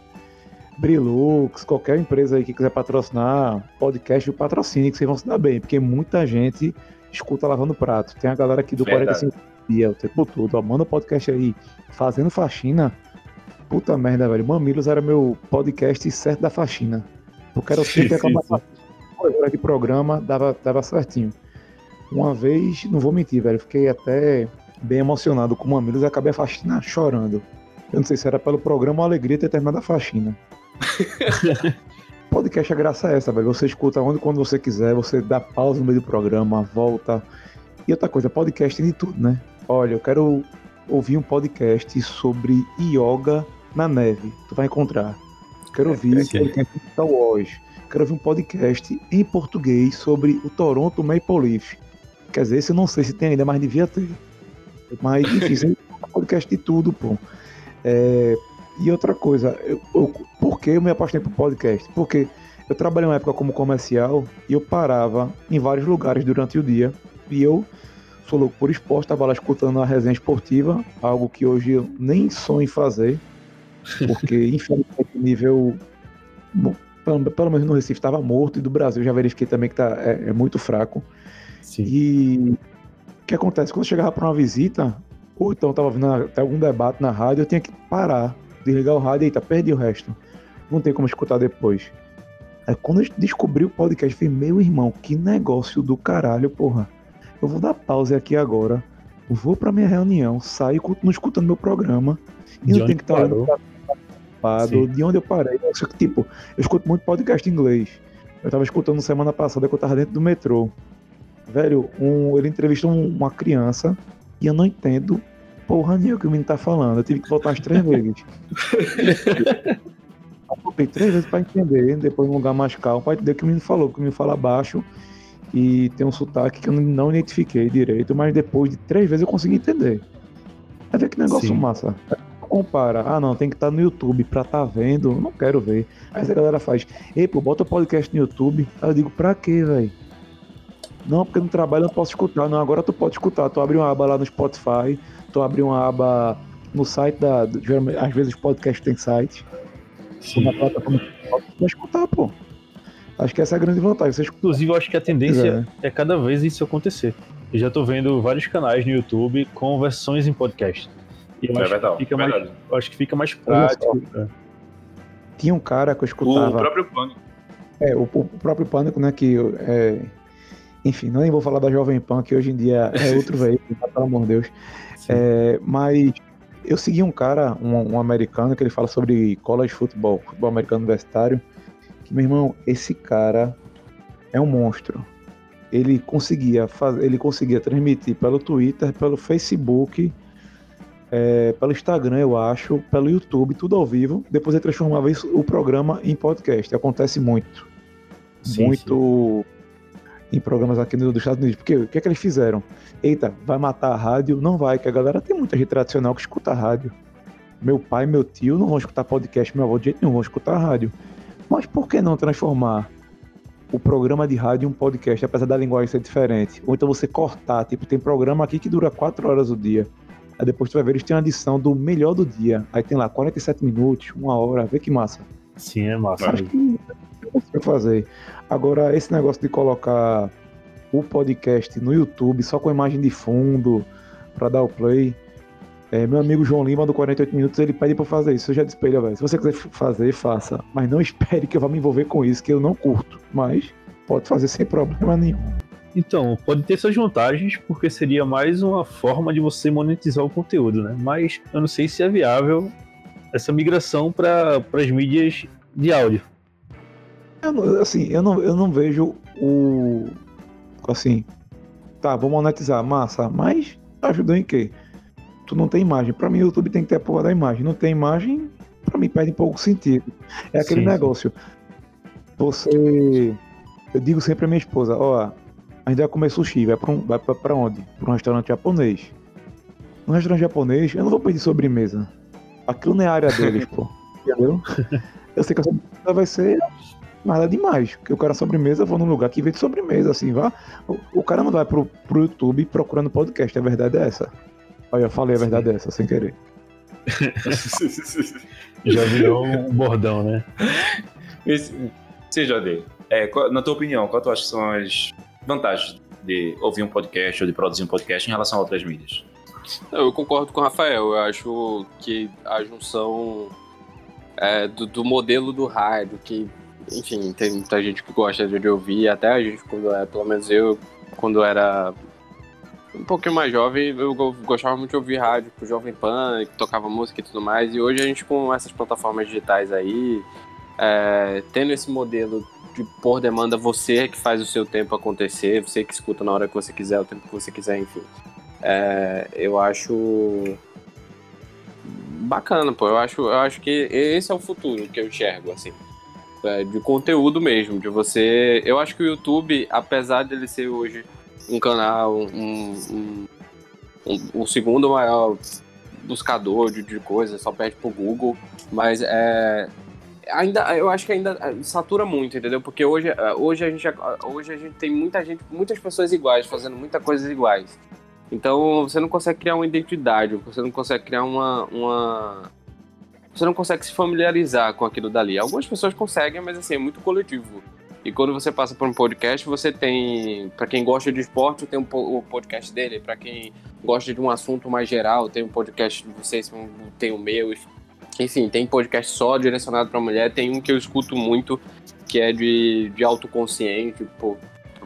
Brilux, qualquer empresa aí que quiser patrocinar, podcast, patrocine, que vocês vão se dar bem, porque muita gente escuta lavando prato. Tem a galera aqui do Verdade. 45 dia, o tempo todo. Ó, manda o podcast aí, fazendo faxina. Puta merda, velho. Mamilos era meu podcast certo da faxina. Eu quero sempre acabar hora de programa, dava, dava certinho. Uma vez, não vou mentir, velho, fiquei até bem emocionado com o Mamilos e acabei a faxina chorando. Eu não sei se era pelo programa ou alegria ter terminado a faxina. podcast é graça essa, velho. Você escuta onde quando você quiser, você dá pausa no meio do programa, volta. E outra coisa, podcast de tudo, né? Olha, eu quero ouvir um podcast sobre yoga na neve. Tu vai encontrar. Quero ouvir é, é, Star Wars. Quero ouvir um podcast em português sobre o Toronto Maple Leaf. Quer dizer, esse eu não sei se tem ainda, mas devia ter. Mas, enfim, é um podcast de tudo, pô. É, e outra coisa, eu, eu, por que eu me apaixonei por podcast? Porque eu trabalhei uma época como comercial e eu parava em vários lugares durante o dia e eu sou louco por esporte, estava lá escutando a resenha esportiva, algo que hoje eu nem sonho em fazer, porque infelizmente o nível, pelo, pelo menos no Recife, estava morto, e do Brasil já verifiquei também que tá, é, é muito fraco. Sim. E o que acontece? Quando eu chegava para uma visita, ou então estava vindo até algum debate na rádio, eu tinha que parar, desligar o rádio, eita, perdi o resto. Não tem como escutar depois. Aí quando eu descobri o podcast, falei, meu irmão, que negócio do caralho, porra eu vou dar pausa aqui agora, vou para minha reunião, saio, continuo escutando meu programa e não tenho que estar olhando pra de onde eu parei. Só que, tipo, eu escuto muito podcast em inglês. Eu tava escutando semana passada que eu tava dentro do metrô. Velho, um, ele entrevistou um, uma criança e eu não entendo porra nenhuma que o menino tá falando. Eu tive que voltar as três vezes. Tem três vezes pra entender, depois num lugar mais calmo, pra entender o que o menino falou, porque o menino fala baixo e tem um sotaque que eu não identifiquei direito, mas depois de três vezes eu consegui entender. Ver que negócio Sim. massa. Compara, ah não, tem que estar tá no YouTube pra estar tá vendo, não quero ver. Aí a galera faz, ei pô, bota o podcast no YouTube. Aí eu digo, pra quê, velho? Não, porque no trabalho eu não posso escutar. Não, agora tu pode escutar. Tu abre uma aba lá no Spotify, tu abre uma aba no site da. Às vezes podcast tem site. Sim. Tu escutar, pô. Acho que essa é a grande vantagem. Você Inclusive, eu acho que a tendência é. é cada vez isso acontecer. Eu já tô vendo vários canais no YouTube com versões em podcast. Eu, é acho, verdade, que fica mais, eu acho que fica mais prático. É. Tinha um cara que eu escutava. O próprio Pânico. É, o, o próprio Pânico, né? Que é, enfim, não nem vou falar da Jovem Pan, que hoje em dia é outro veículo, tá, pelo amor de Deus. É, mas eu segui um cara, um, um, americano, que ele fala sobre college futebol, futebol americano universitário, que, meu irmão, esse cara é um monstro. Ele conseguia, faz, ele conseguia transmitir pelo Twitter, pelo Facebook, é, pelo Instagram, eu acho, pelo YouTube, tudo ao vivo. Depois ele transformava isso, o programa em podcast. Acontece muito. Sim, muito. Sim em programas aqui dos Estados Unidos. Porque o que é que eles fizeram? Eita, vai matar a rádio? Não vai, que a galera tem muita gente tradicional que escuta a rádio. Meu pai, meu tio não vão escutar podcast, meu avô de jeito nenhum vão escutar a rádio. Mas por que não transformar o programa de rádio em um podcast, apesar da linguagem ser diferente? Ou então você cortar, tipo, tem programa aqui que dura 4 horas o dia. Aí depois tu vai ver, eles têm uma edição do melhor do dia. Aí tem lá 47 minutos, uma hora, vê que massa. Sim, é massa. Acho que eu fazer. Agora, esse negócio de colocar o podcast no YouTube só com imagem de fundo para dar o play. É, meu amigo João Lima, do 48 Minutos, ele pede pra fazer isso. Eu já disse pra ele, velho, se você quiser fazer, faça. Mas não espere que eu vá me envolver com isso, que eu não curto. Mas pode fazer sem problema nenhum. Então, pode ter suas vantagens, porque seria mais uma forma de você monetizar o conteúdo, né? Mas eu não sei se é viável essa migração para as mídias de áudio. Eu, assim, eu não, eu não vejo o. Assim. Tá, vou monetizar, massa, mas ajudou em quê? Tu não tem imagem. Pra mim, o YouTube tem que ter a porra da imagem. Não tem imagem, pra mim perde um pouco sentido. É aquele sim, negócio. Você. Eu digo sempre à minha esposa: ó, a gente vai comer sushi, vai pra, um, vai pra, pra onde? Pra um restaurante japonês. No restaurante japonês, eu não vou pedir sobremesa. Aquilo não é a área deles, pô. Entendeu? Eu sei que a sobremesa vai ser nada demais. Porque o cara sobremesa, eu vou num lugar que vende sobremesa, assim, vá. O, o, cara não vai pro, pro YouTube procurando podcast, a verdade é essa. Olha, eu falei a verdade é essa, sem querer. Já virou um bordão, né? Sim, Jade. É, na tua opinião, qual tu acha que são as vantagens de ouvir um podcast ou de produzir um podcast em relação a outras mídias? Eu concordo com o Rafael. Eu acho que a junção é, do, do, modelo do rádio, que enfim, tem muita gente que gosta de ouvir, até a gente, quando é, pelo menos eu, quando era um pouquinho mais jovem, eu gostava muito de ouvir rádio, pro Jovem Pan, que tocava música e tudo mais, e hoje a gente com essas plataformas digitais aí, é, tendo esse modelo de por demanda, você que faz o seu tempo acontecer, você que escuta na hora que você quiser, o tempo que você quiser, enfim. É, eu acho bacana, pô. Eu acho, eu acho que esse é o futuro que eu enxergo, assim é, de conteúdo mesmo, de você. Eu acho que o YouTube, apesar dele ser hoje um canal, um, um, um, um segundo maior buscador de, de coisas, só perde pro Google, mas é, ainda eu acho que ainda satura muito, entendeu? Porque hoje, hoje a gente hoje a gente tem muita gente, muitas pessoas iguais fazendo muita coisas iguais. Então você não consegue criar uma identidade, você não consegue criar uma, uma você não consegue se familiarizar com aquilo dali. Algumas pessoas conseguem, mas assim, é muito coletivo. E quando você passa por um podcast, você tem, para quem gosta de esporte, tem um, o podcast dele, para quem gosta de um assunto mais geral, tem um podcast de vocês, tem o meu. Enfim, tem podcast só direcionado para mulher, tem um que eu escuto muito, que é de, de autoconsciente, pô,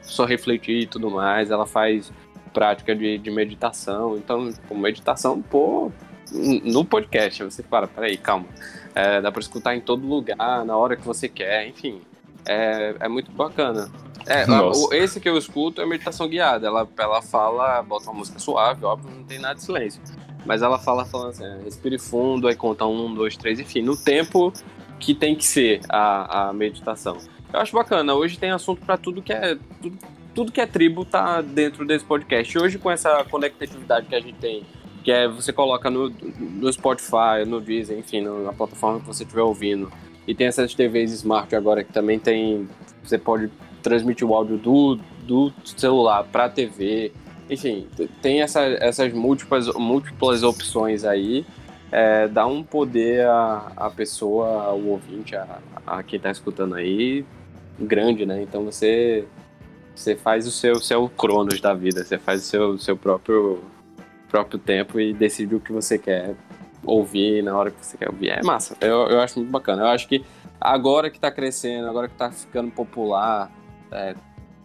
só refletir e tudo mais. Ela faz prática de, de meditação. Então, com meditação, pô, no podcast. Você para, peraí, calma. É, dá pra escutar em todo lugar, na hora que você quer, enfim. É, é muito bacana. É, a, esse que eu escuto é meditação guiada. Ela, ela fala, bota uma música suave, óbvio, não tem nada de silêncio. Mas ela fala falando assim, é, respire fundo, aí conta um, dois, três, enfim. No tempo que tem que ser a, a meditação. Eu acho bacana. Hoje tem assunto para tudo que é tudo, tudo que é tribo tá dentro desse podcast. Hoje com essa conectividade que a gente tem, que é você coloca no, no Spotify, no Deezer, enfim, na plataforma que você estiver ouvindo. E tem essas TVs smart agora que também tem, você pode transmitir o áudio do, do celular para a TV. Enfim, tem essa, essas múltiplas, múltiplas opções aí. É, dá um poder à, à pessoa, ao ouvinte, a, a quem está escutando aí, grande, né? Então você você faz o seu, seu cronos da vida, você faz o seu, seu próprio, próprio tempo e decide o que você quer ouvir na hora que você quer ouvir. É massa, eu, eu acho muito bacana. Eu acho que agora que tá crescendo, agora que tá ficando popular, é,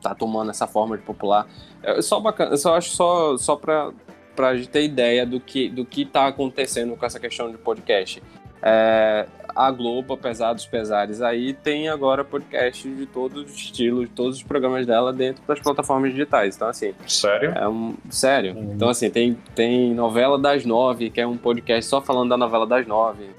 tá tomando essa forma de popular, é só bacana, eu só acho só, só pra, pra gente ter ideia do que, do que tá acontecendo com essa questão de podcast. É, a Globo, apesar dos pesares aí, tem agora podcast de todos os estilos, de todos os programas dela dentro das plataformas digitais. Então, assim. Sério? É um, sério. Uhum. Então, assim, tem, tem Novela das Nove, que é um podcast só falando da novela das nove.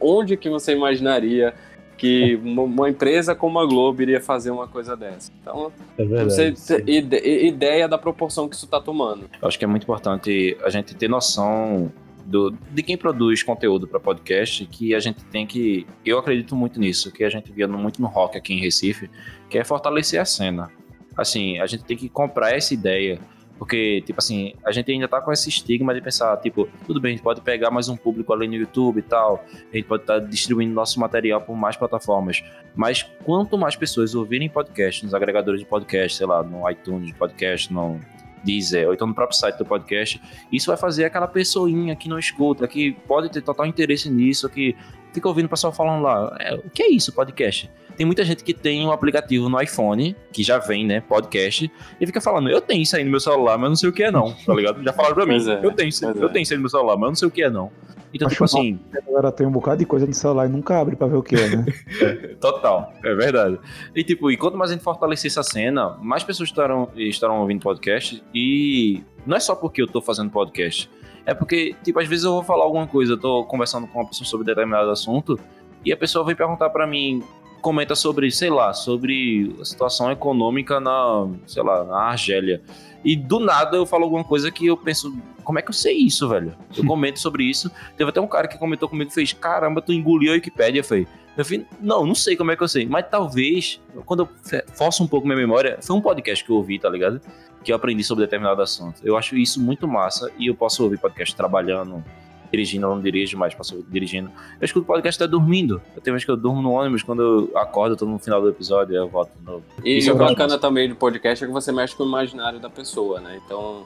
Onde que você imaginaria que uma, empresa como a Globo iria fazer uma coisa dessa? Então, é verdade, você ter ideia da proporção que isso está tomando. Eu acho que é muito importante a gente ter noção do, de quem produz conteúdo para podcast, que a gente tem que. Eu acredito muito nisso, que a gente via muito no rock aqui em Recife, que é fortalecer a cena. Assim, a gente tem que comprar essa ideia. Porque, tipo assim, a gente ainda tá com esse estigma de pensar, tipo, tudo bem, a gente pode pegar mais um público ali no YouTube e tal, a gente pode estar tá distribuindo nosso material por mais plataformas. Mas quanto mais pessoas ouvirem podcast nos agregadores de podcast, sei lá, no iTunes podcast, no Deezer, ou então no próprio site do podcast, isso vai fazer aquela pessoinha que não escuta, que pode ter total interesse nisso, que fica ouvindo o pessoal falando lá, é, o que é isso, podcast? Tem muita gente que tem um aplicativo no iPhone, que já vem, né, podcast, e fica falando, eu tenho isso aí no meu celular, mas eu não sei o que é não, tá ligado? Já falaram pra mim, é, eu, tenho, eu é. tenho isso aí no meu celular, mas eu não sei o que é não. Então, Acho tipo assim. Agora tem um bocado de coisa no celular e nunca abre pra ver o que é, né? Total, é verdade. E tipo, e quanto mais a gente fortalecer essa cena, mais pessoas estarão, estarão ouvindo podcast. E não é só porque eu tô fazendo podcast. É porque, tipo, às vezes eu vou falar alguma coisa, eu tô conversando com uma pessoa sobre determinado assunto, e a pessoa vem perguntar para mim, comenta sobre, sei lá, sobre a situação econômica na, sei lá, na Argélia. E do nada eu falo alguma coisa que eu penso, como é que eu sei isso, velho? Eu comento sobre isso. Teve até um cara que comentou comigo e fez: Caramba, tu engoliu a Wikipédia, foi. Eu falei, não, não sei como é que eu sei. Mas talvez, quando eu forço um pouco minha memória, foi um podcast que eu ouvi, tá ligado? Que eu aprendi sobre determinado assunto. Eu acho isso muito massa e eu posso ouvir podcast trabalhando, dirigindo, eu não dirijo mais, passo dirigindo. Eu escuto podcast até dormindo. Eu tenho vezes que eu durmo no ônibus, quando eu acordo, eu tô no final do episódio, eu volto de novo. E Isso o é bacana também do podcast é que você mexe com o imaginário da pessoa, né? Então,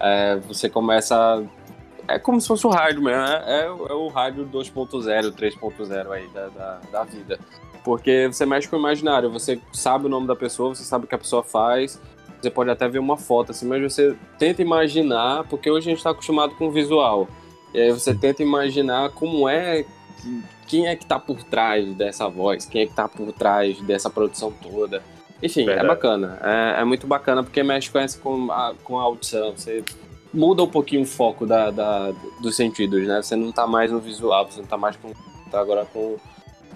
é, você começa. É como se fosse o rádio mesmo, né? É, é o rádio 2.0, 3.0 aí da, da, da vida. Porque você mexe com o imaginário, você sabe o nome da pessoa, você sabe o que a pessoa faz, você pode até ver uma foto assim, mas você tenta imaginar, porque hoje a gente está acostumado com o visual. E aí você tenta imaginar como é, quem é que tá por trás dessa voz, quem é que tá por trás dessa produção toda. Enfim, é Verdade. é bacana. É, é, muito bacana porque mexe com, essa, com, a, com a audição. Você muda um pouquinho o foco da, da, dos sentidos, né? Você não tá mais no visual, você não tá mais com. tá agora com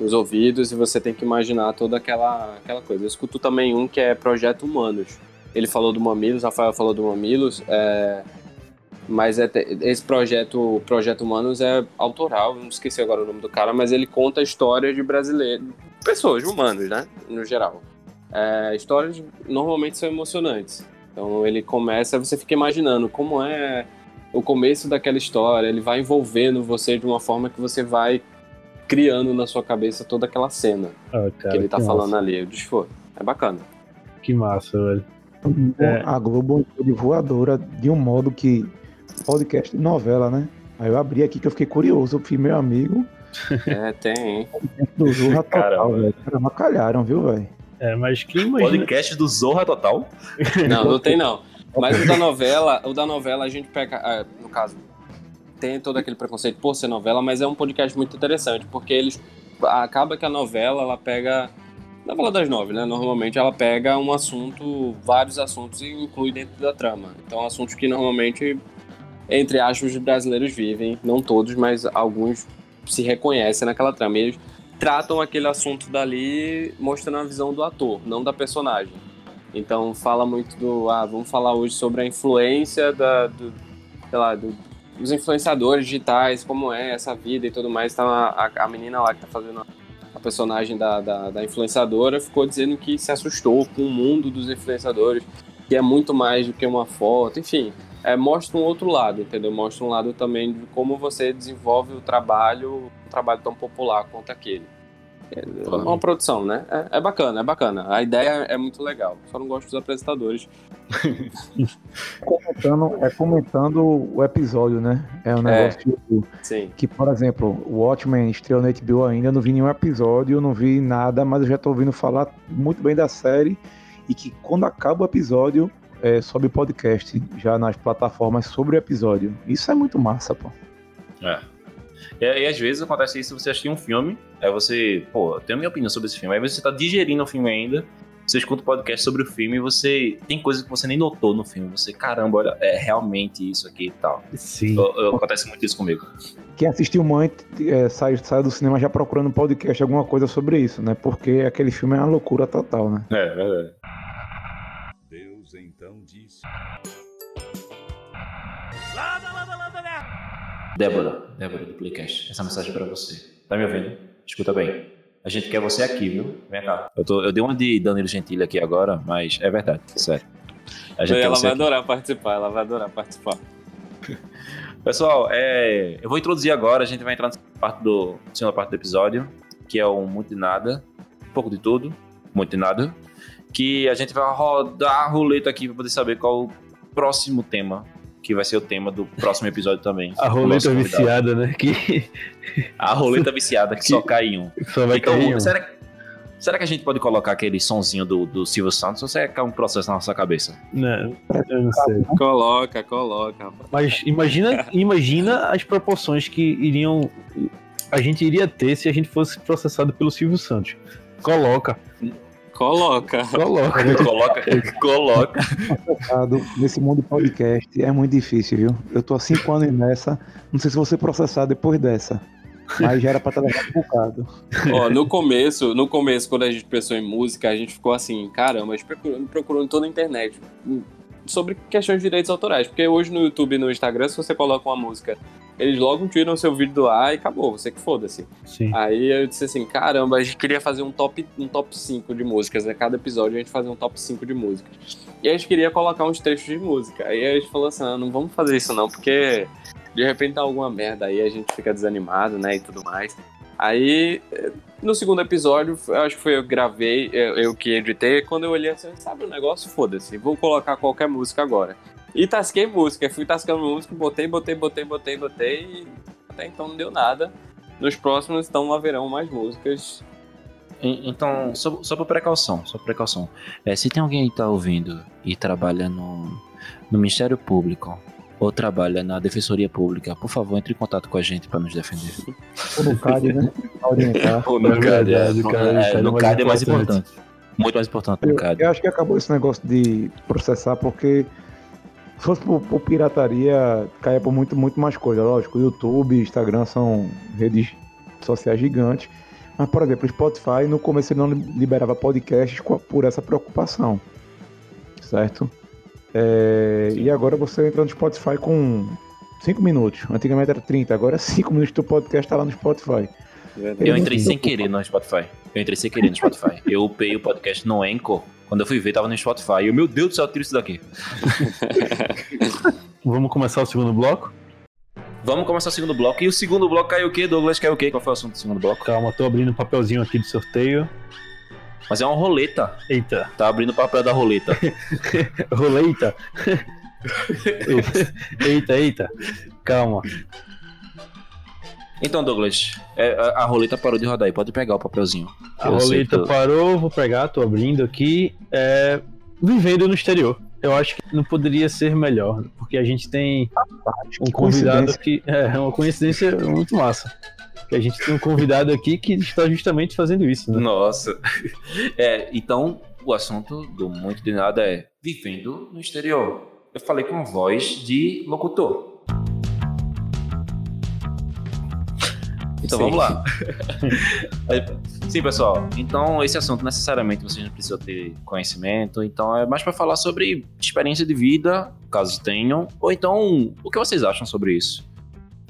os ouvidos e você tem que imaginar toda aquela, aquela coisa. Eu escuto também um que é Projeto Humanos. Ele falou do Mamilos, Rafael falou do Mamilos. É, mas é, esse projeto, Projeto Humanos é autoral, não esqueci agora o nome do cara, mas ele conta histórias de brasileiros, pessoas, humanos, né? No geral. É, histórias normalmente são emocionantes. Então ele começa, você fica imaginando como é o começo daquela história, ele vai envolvendo você de uma forma que você vai criando na sua cabeça toda aquela cena ah, cara, que ele tá que falando massa. ali. Eu disse, pô, é bacana. Que massa, velho. É. A Globo é voadora de um modo que podcast de novela, né? Aí eu abri aqui que eu fiquei curioso. Eu fui meu amigo. É, tem. Do Zorra Total, velho. Cara, calharam, viu, velho? É, mas que imagina... Podcast do Zorra Total? Não, não tem não. Mas o da novela, o da novela a gente pega, ah, no caso, tem todo aquele preconceito por ser novela, mas é um podcast muito interessante, porque eles acaba que a novela ela pega novela das nove, né? Normalmente ela pega um assunto, vários assuntos e inclui dentro da trama. Então assuntos que normalmente entre aspas, os brasileiros vivem, não todos, mas alguns se reconhecem naquela trama. Eles tratam aquele assunto dali mostrando a visão do ator, não da personagem. Então fala muito do, ah, vamos falar hoje sobre a influência da, do, sei lá, do, dos influenciadores digitais, como é essa vida e tudo mais. Então a, a menina lá que tá fazendo a personagem da, da, da influenciadora ficou dizendo que se assustou com o mundo dos influenciadores, que é muito mais do que uma foto, enfim. É, mostra um outro lado, entendeu? Mostra um lado também de como você desenvolve o trabalho, um trabalho tão popular quanto aquele. É uma produção, né? É, é, bacana, é bacana. A ideia é muito legal. Só não gosto dos apresentadores. comentando, é comentando o episódio, né? É um é. negócio que, que, por exemplo, o Watchmen estreou na HBO ainda, eu não vi nenhum episódio, não vi nada, mas eu já tô ouvindo falar muito bem da série e que quando acaba o episódio, é, sobe podcast já nas plataformas sobre o episódio. Isso é muito massa, pô. É. E, e, às vezes acontece isso, você assistir um filme, aí você, pô, eu tenho a minha opinião sobre esse filme, aí você tá digerindo o filme ainda, você escuta o podcast sobre o filme e você tem coisas que você nem notou no filme. Você, caramba, olha, é realmente isso aqui e tal. Sim. Eu, eu, acontece muito isso comigo. Quem assistiu muito é, sai, sai do cinema já procurando podcast, alguma coisa sobre isso, né? Porque aquele filme é uma loucura total, né? É, é verdade. Débora, Débora do Playcast, essa mensagem é para você. Tá me ouvindo? Escuta bem. A gente quer você aqui, viu? Vem cá. Eu, tô, eu dei uma de Danilo Gentili aqui agora, mas é verdade, sério. ela vai aqui. adorar participar, ela vai adorar participar. Pessoal, é, eu vou introduzir agora, a gente vai entrar na parte do, segunda parte do episódio, que é o Muito de Nada, um pouco de tudo, muito de nada, que a gente vai rodar a roleta aqui para poder saber qual o próximo tema que vai ser o tema do próximo episódio também. A roleta viciada, né? Que... A roleta viciada que, que, só cai um. Só vai então, cair um. Será, será que a gente pode colocar aquele sonzinho do, do Silvio Santos ou será que é um processo na nossa cabeça? Não, eu não sei. Coloca, coloca. Mas imagina, imagina as proporções que iriam a gente iria ter se a gente fosse processado pelo Silvio Santos. Coloca. Coloca. Coloca. coloca. Coloca. Nesse mundo podcast é muito difícil, viu? Eu tô há cinco anos nessa. Não sei se vou ser processado depois dessa. Mas já era pra estar um bocado. Ó, no começo, no começo, quando a gente pensou em música, a gente ficou assim, caramba, a gente procurou, procurou em toda a internet sobre questões de direitos autorais. Porque hoje no YouTube e no Instagram, se você coloca uma música eles logo tiram seu vídeo do ar e acabou, você que foda-se. Aí eu disse assim, caramba, a gente queria fazer um top, um top 5 de músicas, né? Cada episódio a gente fazia um top 5 de músicas. E a gente queria colocar uns trechos de música. Aí a gente falou assim, ah, não vamos fazer isso não, porque de repente dá alguma merda aí, a gente fica desanimado, né, e tudo mais. Aí, no segundo episódio, acho que foi eu que gravei, eu, eu que editei, quando eu olhei assim, sabe o negócio? Foda-se, vou colocar qualquer música agora. E tasquei música, fui tascando música, botei, botei, botei, botei, botei, e até então não deu nada. Nos próximos, então, haverão mais músicas. Então, só, só por precaução, só por precaução. É, se tem alguém que tá ouvindo e trabalha no, no Ministério Público ou trabalha na Defensoria Pública, por favor, entre em contato com a gente para nos defender. Ou no CAD, né? Ou no CAD, é. No CAD é mais importante. Muito mais importante no CAD. Eu acho que acabou esse negócio de processar porque se fosse por, por, pirataria, caia por muito, muito mais coisa. Lógico, YouTube, Instagram são redes sociais gigantes. Mas, por exemplo, o Spotify, no começo ele não liberava podcasts por essa preocupação. Certo? É, e agora você entra no Spotify com 5 minutos. Antigamente era 30, agora 5 minutos do podcast está lá no Spotify. Eu entrei sem querer no Spotify. Eu entrei sem querer no Spotify. Eu upei o podcast no Anchor quando eu fui ver, tava no Spotify. E eu, meu Deus do céu, tira isso daqui. Vamos começar o segundo bloco? Vamos começar o segundo bloco. E o segundo bloco caiu o quê, Douglas? Caiu o quê? Qual foi o assunto do segundo bloco? Calma, tô abrindo um papelzinho aqui de sorteio. Mas é uma roleta. Eita. Tá abrindo o papel da roleta. roleta? eita, eita. Calma. Então, Douglas, é, a, a, roleta parou de rodar aí. Pode pegar o papelzinho. A roleta parou, vou pegar, tô abrindo aqui. É, vivendo no exterior. Eu acho que não poderia ser melhor, porque a gente tem um convidado que é uma coincidência muito massa. Que a gente tem um convidado aqui que está justamente fazendo isso. Né? Nossa. É, então, o assunto do muito de nada é vivendo no exterior. Eu falei com voz de locutor. Então Sim. vamos lá. Sim, pessoal. Então, esse assunto necessariamente vocês não precisam ter conhecimento. Então, é mais para falar sobre experiência de vida, caso tenham. Ou então, o que vocês acham sobre isso?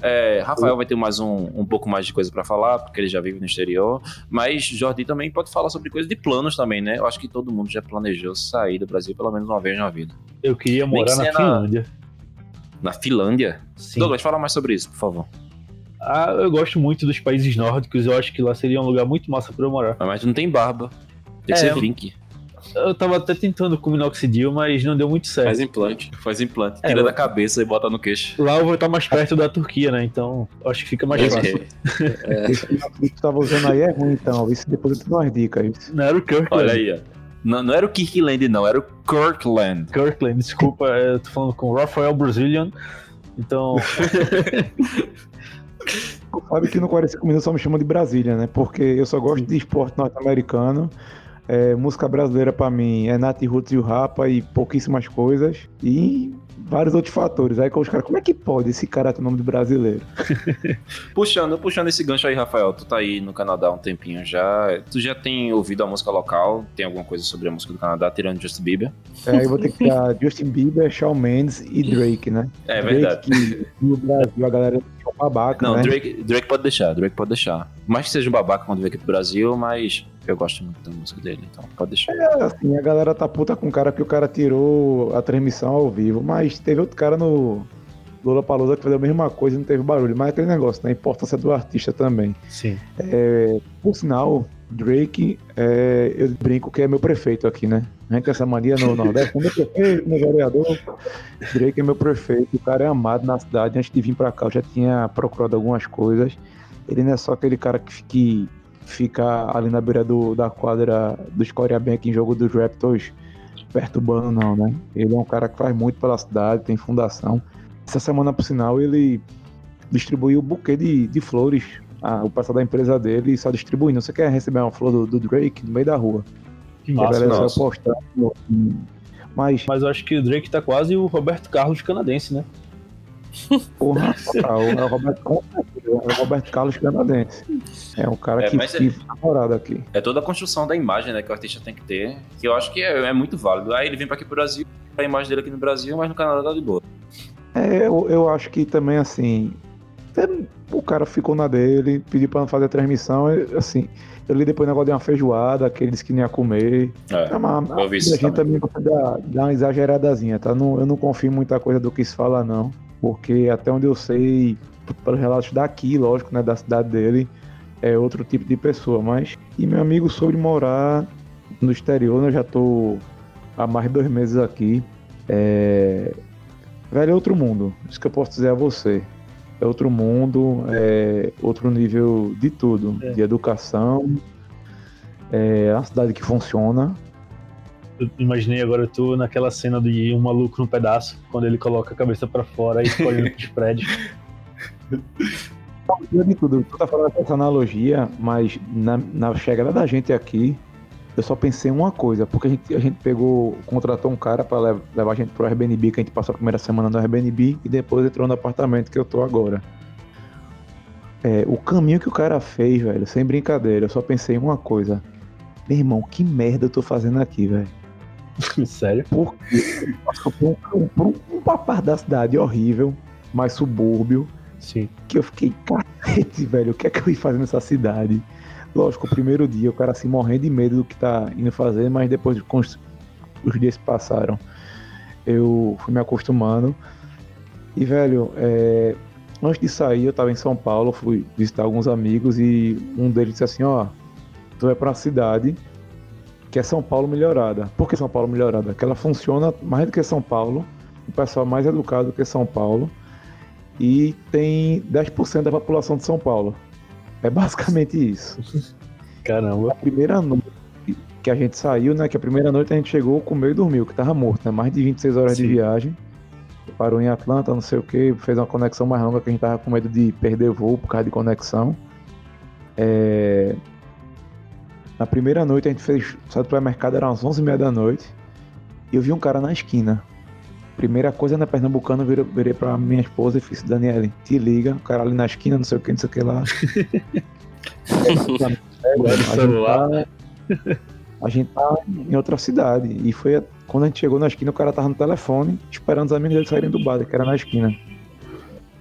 É, Rafael vai ter mais um, um pouco mais de coisa para falar, porque ele já vive no exterior. Mas Jordi também pode falar sobre coisa de planos também, né? Eu acho que todo mundo já planejou sair do Brasil pelo menos uma vez na vida. Eu queria morar que na Finlândia. Na Finlândia? Sim. Douglas, fala mais sobre isso, por favor. Ah, eu gosto muito dos países nórdicos. Eu acho que lá seria um lugar muito massa pra eu morar. Mas tu não tem barba. Tem que É, ser Vink. Eu tava até tentando com minoxidil, mas não deu muito certo. Faz implante. Faz implante, É, tira eu- da cabeça e bota no queixo. Lá eu vou estar mais perto da Turquia, né? Então acho que fica mais fácil. Esse que tu tava usando aí é ruim, então. Isso depois eu te dou umas dicas. isso. Não era o Kirkland. Olha aí, ó. Não, não era o Kirkland, não, era o Kirkland. Kirkland, desculpa, eu tô falando com o Rafael Brazilian. Então, Sabe que no 45 minutos só me chamam de Brasília, né? Porque eu só gosto de esporte norte-americano. É, música brasileira pra mim é Nath Roots e o Rapa e pouquíssimas coisas. E vários outros fatores. Aí com os caras, como é que pode esse cara ter o nome de brasileiro? Puxando, puxando esse gancho aí, Rafael, tu tá aí no Canadá há um tempinho já. Tu já tem ouvido a música local? Tem alguma coisa sobre a música do Canadá, tirando Justin Bieber? É, eu vou ter que dar Justin Bieber, Shawn Mendes e Drake, né? É Drake, verdade. que no Brasil a galera é um babaca, Não, né? Drake, Drake pode deixar, Drake pode deixar. Mais que seja um babaca quando veio aqui pro Brasil, mas eu gosto muito da música dele, então pode deixar. Assim, a galera tá puta com o cara que o cara tirou a transmissão ao vivo, mas teve outro cara no Lula Palusa que fez a mesma coisa e não teve barulho. Mas é aquele negócio, né? A importância do artista também. sim. É, por sinal, Drake, é, eu brinco que é meu prefeito aqui, né? A gente tem essa mania no Nordeste, meu prefeito, meu vereador. Drake é meu prefeito, o cara é amado na cidade. Antes de vir pra cá, eu já tinha procurado algumas coisas. Ele não é só aquele cara que, que fica ali na beira do, da quadra do Scoria Bank em jogo dos Raptors perturbando, não, né? Ele é um cara que faz muito pela cidade, tem fundação. Essa semana, por sinal, ele distribuiu um buquê de, de flores. Ah, o pessoal da empresa dele só distribuindo. Você quer receber uma flor do, do Drake no meio da rua? Nossa. saiu postando. Mas, Mas eu acho que o Drake tá quase o Roberto Carlos canadense, né? Porra, ah, o, é o Roberto, é o Roberto Carlos canadense. É um cara É, que mas é- vive namorado aqui. É toda a construção da imagem né, que o artista tem que ter, que eu acho que é, é muito válido. Aí ele vem pra aqui pro Brasil, a imagem dele aqui no Brasil, mas no Canadá tá de boa. É, eu, eu acho que também, assim, é, o cara ficou na dele, pediu pra não fazer a transmissão, assim, eu li depois o negócio de uma feijoada, que ele disse que não ia comer. É. É, mas eu vi a isso gente também. também dar, dar uma exageradazinha, tá? Não, eu não confio em muita coisa do que se fala, não. Porque até onde eu sei, pelos relatos daqui, lógico, né, da cidade dele, é outro tipo de pessoa. Mas, e meu amigo, sobre morar no exterior, né, eu já tô há mais de dois meses aqui. É... Velho, é outro mundo. Isso que eu posso dizer a você. É outro mundo, é outro nível de tudo. É. De educação. É uma cidade que funciona. Eu imaginei agora tu naquela cena de um maluco no pedaço, quando ele coloca a cabeça pra fora e olhando pros prédios. Não, de tudo. Tu tá falando dessa analogia, mas na, na chegada da gente aqui, eu só pensei em uma coisa, porque a gente, a gente pegou, contratou um cara pra lev- levar a gente pro Airbnb, que a gente passou a primeira semana no Airbnb e depois entrou no apartamento que eu tô agora. É, o caminho que o cara fez, velho, sem brincadeira, eu só pensei em uma coisa. Meu irmão, que merda eu tô fazendo aqui, velho? Sério? Porque passou por um, por um, uma parte da cidade horrível, mais subúrbio, Sim. que eu fiquei, cacete, velho, o que é que eu ia fazer nessa cidade? Lógico, o primeiro dia o cara assim morrendo de medo do que tá indo fazer, mas depois com os, os dias que passaram, eu fui me acostumando. E, velho, é, antes de sair, eu tava em São Paulo, fui visitar alguns amigos e um deles disse assim, ó, tu vai pra uma cidade que é São Paulo melhorada. Por que São Paulo melhorada? Que ela funciona mais do que São Paulo, o pessoal é mais educado do que São Paulo e tem 10% da população de São Paulo. É basicamente isso. Caramba. A primeira noite que a gente saiu, né? Que a primeira noite a gente chegou, comeu e dormiu, que tava morto, né? Mais de 26 horas de Sim. viagem. Parou em Atlanta, não sei o que, fez uma conexão mais longa que a gente tava com medo de perder voo por causa de conexão. É, Na primeira noite a gente fez, saiu do supermercado, era umas 11h30 da noite, e eu vi um cara na esquina. Primeira coisa na Pernambucana, eu virei, pra minha esposa e fiz, Daniele, te liga, o cara ali na esquina, não sei o que, não sei o que lá. O. A gente, tá, a gente tá em outra cidade. E foi quando a gente chegou na esquina, o cara tava no telefone, esperando os amigos dele saírem do bar, que era na esquina.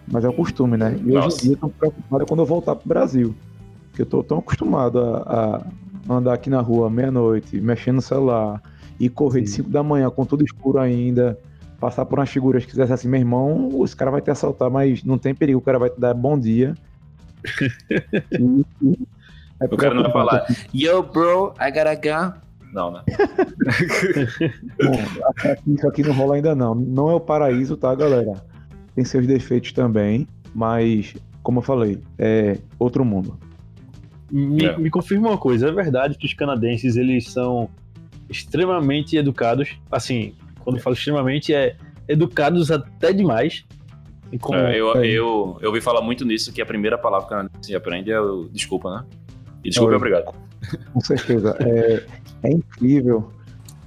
Mas é o costume, né? E hoje Nossa. em dia eu tô preocupado quando eu voltar pro Brasil. Porque eu tô tão acostumado a, a andar aqui na rua meia-noite, mexendo no celular, e correr de Sim. 5 da manhã com tudo escuro ainda, passar por umas figuras que quisesse assim, meu irmão, os caras vão te assaltar, mas não tem perigo, o cara vai te dar bom dia. E- é O cara não vai falar, yo, bro, I gotta go. Não, né? Bom, isso aqui não rola ainda não. Não é o paraíso, tá, galera? Tem seus defeitos também, mas, como eu falei, é outro mundo. Me, É. me confirma uma coisa, é verdade que os canadenses eles são extremamente educados. Assim, quando eu falo extremamente, é educados até demais. E como, É, eu, é. eu, eu ouvi falar muito nisso, que a primeira palavra que a gente aprende é o desculpa, né? E desculpa e obrigado. Com certeza. É, é incrível.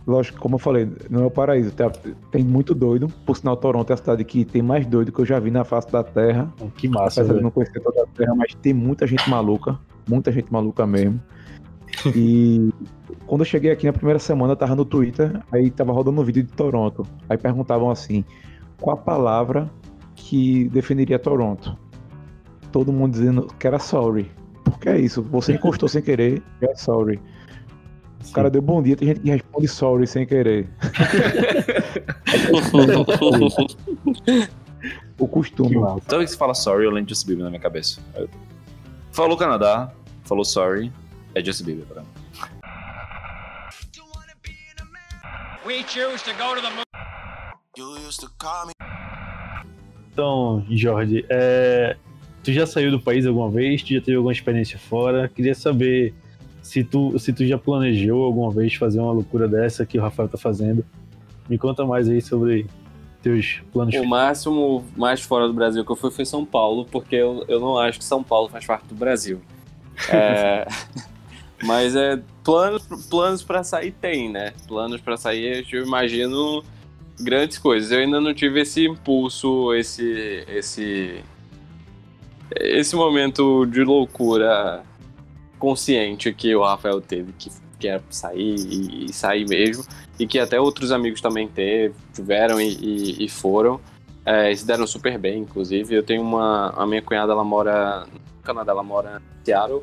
Lógico, como eu falei, não é o paraíso. Tem, tem muito doido. Por sinal, Toronto é a cidade que tem mais doido que eu já vi na face da Terra. que massa, Apesar de não conhecer toda a Terra, mas tem muita gente maluca. Muita gente maluca mesmo. E quando eu cheguei aqui na primeira semana, eu tava no Twitter, aí tava rodando um vídeo de Toronto. Aí perguntavam assim: qual a palavra que definiria Toronto? Todo mundo dizendo que era sorry. Porque é isso, você encostou sem querer, é sorry. O cara deu bom dia, tem gente que responde sorry sem querer. O costume. vez que você fala sorry, eu lembro de Bieber na minha cabeça. Eu- Falou Canadá, falou sorry, é Justin Bieber pra mim. We choose to go to the moon. You used to call me. Então, Jorge, é, tu já saiu do país alguma vez? Tu já teve alguma experiência fora? Queria saber se tu, se tu já planejou alguma vez fazer uma loucura dessa que o Rafael tá fazendo. Me conta mais aí sobre teus planos. O máximo mais fora do Brasil que eu fui foi São Paulo, porque eu, eu não acho que São Paulo faz parte do Brasil. É, mas é planos planos para sair tem, né? Planos para sair, eu imagino grandes coisas. Eu ainda não tive esse impulso, esse esse esse momento de loucura consciente que o Rafael teve, que quer sair e, e sair mesmo, e que até outros amigos também teve, tiveram e, e- e foram. É, e se deram super bem, inclusive. Eu tenho uma. A minha cunhada, ela mora no Canadá, ela mora em Seattle,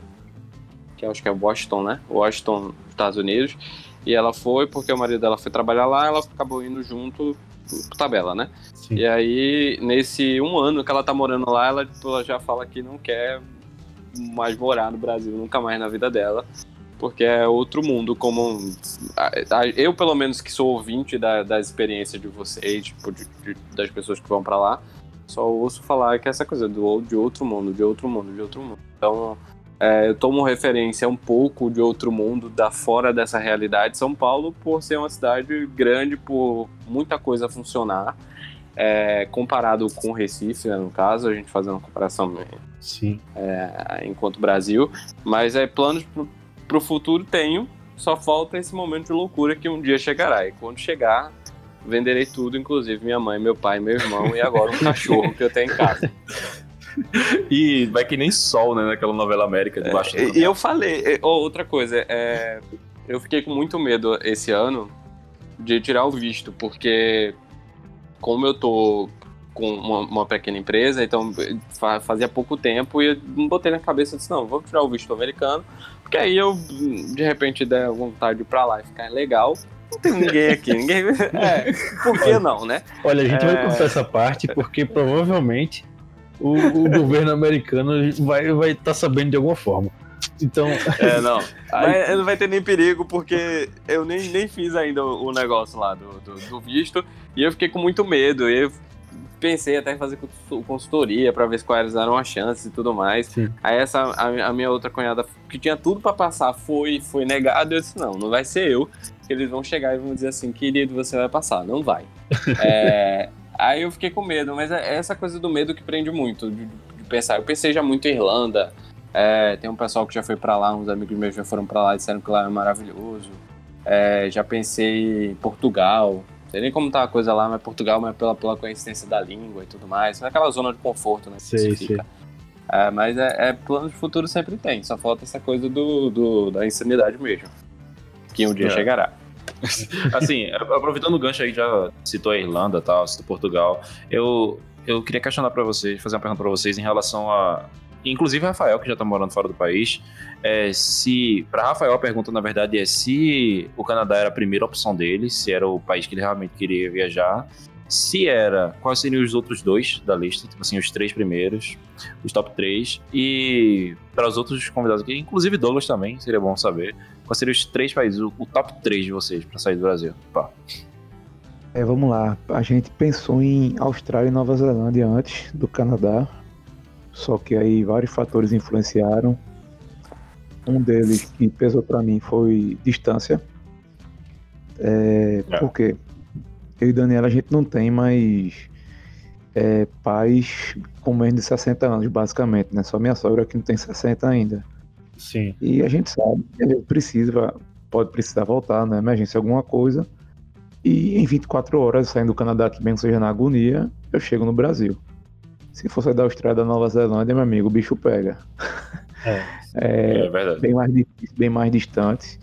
que acho que é Washington, né? Washington, Estados Unidos. E ela foi porque o marido dela foi trabalhar lá, ela acabou indo junto por tabela, né? Sim. E aí, nesse um ano que ela tá morando lá, ela, ela já fala que não quer mais morar no Brasil, nunca mais na vida dela. Porque é outro mundo, como. Eu, pelo menos, que sou ouvinte da, da experiência de vocês, tipo, de- de- das pessoas que vão pra lá, só ouço falar que é essa coisa do, de outro mundo, de outro mundo, de outro mundo. Então, é, eu tomo referência um pouco de outro mundo, da fora dessa realidade. São Paulo, por ser uma cidade grande, por muita coisa funcionar. É, comparado com Recife, né, no caso, a gente fazendo uma comparação Sim. é, enquanto Brasil, mas é planos pro, futuro tenho, só falta esse momento de loucura que um dia chegará. E quando chegar, venderei tudo, inclusive minha mãe, meu pai, meu irmão e agora um cachorro que eu tenho em casa. E vai que nem sol, né? Naquela novela América debaixo do E, e eu falei, e- ó, outra coisa, é, eu fiquei com muito medo esse ano de tirar o visto, porque como eu tô com uma, uma pequena empresa, então fa- fazia pouco tempo e eu não botei na cabeça, eu disse, não, vou tirar o visto americano, porque aí eu, de repente, der vontade de ir pra lá e ficar legal, não tem ninguém aqui, ninguém... É, por que não, né? Olha, a gente É. vai cortar essa parte porque provavelmente o, o governo americano vai estar vai tá sabendo de alguma forma. Então, É, não. Mas não vai ter nem perigo, porque eu nem, nem fiz ainda o o negócio lá do, do, do visto. E eu fiquei com muito medo. E eu pensei até em fazer consul- consultoria pra ver se quais eram as chances e tudo mais. Sim. Aí essa, a, a minha outra cunhada, que tinha tudo pra passar, foi, foi negado. Eu disse, não, não vai ser eu. Eles vão chegar e vão dizer assim, querido, você vai passar. Não vai. É, aí eu fiquei com medo, mas é essa coisa do medo que prende muito, de, de pensar. Eu pensei já muito em Irlanda, é, tem um pessoal que já foi pra lá, uns amigos meus já foram pra lá e disseram que lá é maravilhoso. É, já pensei em Portugal, sei nem como tá a coisa lá, mas Portugal, mas pela, pela coincidência da língua e tudo mais. É aquela zona de conforto, né? que Sei, se fica. É, mas é, é plano de futuro sempre tem, só falta essa coisa do, do- da insanidade mesmo. Que um dia É. chegará. Assim, aproveitando o gancho aí, já citou a Irlanda e tal, citou Portugal. Eu, eu queria questionar pra vocês, fazer uma pergunta pra vocês em relação a. Inclusive Rafael, que já tá morando fora do país. É, se. Pra Rafael, a pergunta, na verdade, é se o Canadá era a primeira opção dele, se era o país que ele realmente queria viajar. Se era, quais seriam os outros dois da lista? Tipo assim, os três primeiros, os top três. E para os outros convidados aqui, inclusive Douglas também, seria bom saber. Quais seriam os três países, o, top 3 de vocês pra sair do Brasil? Pá. É, vamos lá. A gente pensou em Austrália e Nova Zelândia antes do Canadá. Só que aí vários fatores influenciaram. Um deles que pesou pra mim foi distância. É, É. Por quê? Eu e Daniela a gente não tem mais é, pais com menos de 60 anos, basicamente, né? Só minha sogra que não tem 60 ainda. Sim. E a gente sabe que gente precisa, pode precisar voltar, né? Emergência alguma coisa. E em 24 horas, saindo do Canadá, que bem que seja na agonia, eu chego no Brasil. Se fosse da Austrália, da Nova Zelândia, meu amigo, o bicho pega. É. É, É, verdade. bem mais difícil, bem mais distante.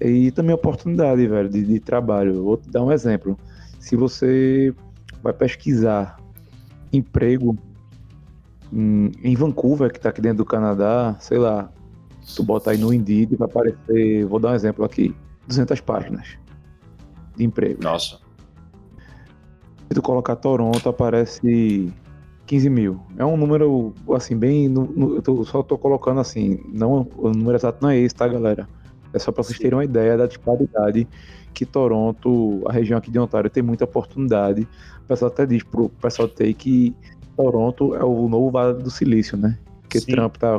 E também oportunidade, velho, de, de trabalho. Vou te dar um exemplo. Se você vai pesquisar emprego em, em Vancouver, que tá aqui dentro do Canadá, sei lá, tu bota aí no Indeed, vai aparecer, vou dar um exemplo aqui, 200 páginas de emprego. Nossa. Se tu colocar Toronto, aparece 15 mil. É um número, assim, bem. no- no- eu tô- só tô colocando assim. Não, o número exato não é esse, tá, galera? É só pra vocês terem uma ideia da disparidade que Toronto, a região aqui de Ontário, tem muita oportunidade. O pessoal até diz pro pessoal ter que Toronto é o novo Vale do Silício, né? Porque Sim. Trump tá,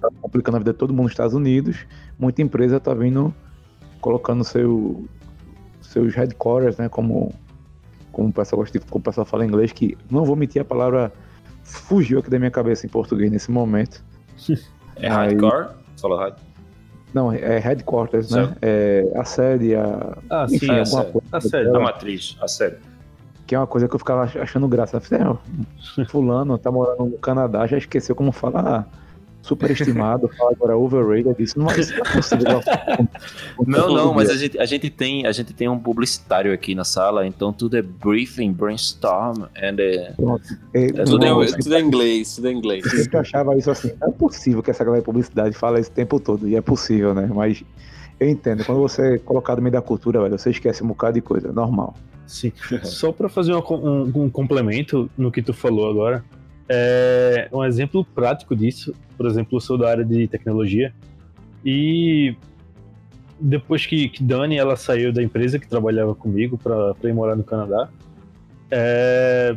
tá complicando a vida de todo mundo nos Estados Unidos. Muita empresa tá vindo colocando seu, seus headquarters, né? Como como o pessoal gosta de, como o pessoal fala em inglês, que não vou mentir, a palavra fugiu aqui da minha cabeça em português nesse momento. É Aí- hardcore? Fala hard. Não, é headquarters, né? É a sede, a, Ah, sim. enfim, é, sério. coisa. Ah, sério. A matriz, a sério. Que é uma coisa que eu ficava ach- achando graça. Eu falei, "É, fulano tá morando no Canadá, já esqueceu como falar superestimado, fala agora overrated, isso não, não é possível. Não, não, mas a gente, a gente tem a gente tem um publicitário aqui na sala, então tudo é briefing, brainstorm, and é, Pronto. É, É Tudo, Não, em, mas- tudo em inglês, tudo em inglês. Eu sempre achava isso assim, não é possível que essa galera de publicidade fale isso o tempo todo, e é possível, né? Mas eu entendo, quando você é colocado no meio da cultura, velho, você esquece um bocado de coisa, normal. Sim. Só para fazer co- um, um complemento no que tu falou agora, é um exemplo prático disso. Por exemplo, eu sou da área de tecnologia e depois que, que Dani ela saiu da empresa que trabalhava comigo para ir morar no Canadá, é,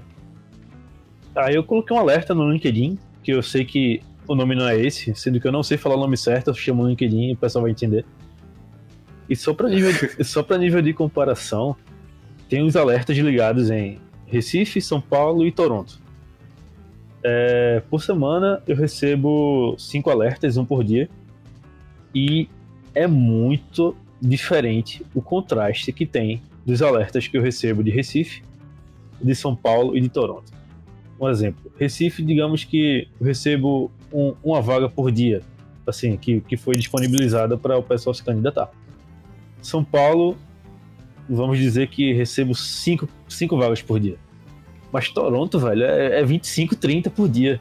aí eu coloquei um alerta no LinkedIn que eu sei que o nome não é esse, sendo que eu não sei falar o nome certo, eu chamo no LinkedIn e o pessoal vai entender. E só para nível, de- só pra nível de comparação, tem os alertas ligados em Recife, São Paulo e Toronto. É, por semana eu recebo cinco alertas, um por dia, e é muito diferente o contraste que tem dos alertas que eu recebo de Recife, de São Paulo e de Toronto. Um exemplo, Recife, digamos que eu recebo um- uma vaga por dia, assim, que, que foi disponibilizada para o pessoal se candidatar. São Paulo, vamos dizer que recebo cinco, cinco vagas por dia. Mas Toronto, velho, é, é 25, 30 por dia.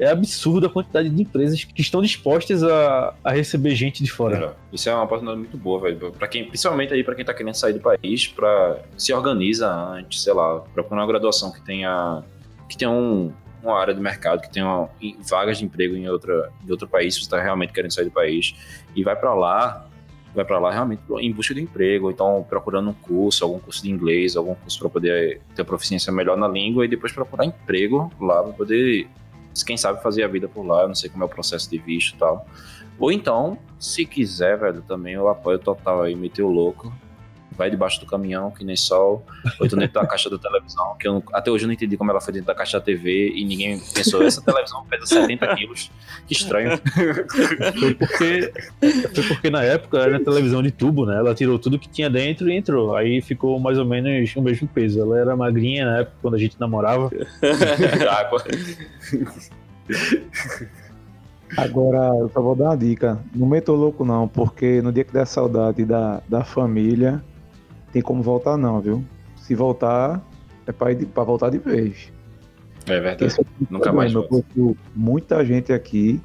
É absurda a quantidade de empresas que estão dispostas a, a receber gente de fora. Isso é uma oportunidade muito boa, velho. Pra quem, principalmente aí para quem tá querendo sair do país, para se organiza antes, sei lá, para uma graduação que tenha que tenha um, uma área de mercado, que tenha vagas de emprego em outra em outro país, se você tá realmente querendo sair do país e vai para lá, vai para lá realmente em busca de emprego, ou então procurando um curso, algum curso de inglês, algum curso para poder ter proficiência melhor na língua e depois procurar emprego lá para poder quem sabe fazer a vida por lá, eu não sei como é o processo de visto e tal. Ou então, se quiser, velho, também eu apoio total aí, meter o louco vai debaixo do caminhão, que nem sol, ou então dentro da caixa da televisão, que eu até hoje eu não entendi como ela foi dentro da caixa da TV e ninguém pensou, essa televisão pesa 70 quilos, que estranho. Foi porque, foi porque na época era televisão de tubo, né? Ela tirou tudo que tinha dentro e entrou. Aí ficou mais ou menos o mesmo peso. Ela era magrinha na época, quando a gente namorava. Água. Agora, eu só vou dar uma dica. Não meto louco não, porque no dia que der saudade da, da família, tem como voltar não, viu? Se voltar, é pra voltar de vez. É verdade. É Nunca mais problema. Eu volta. conheço muita gente aqui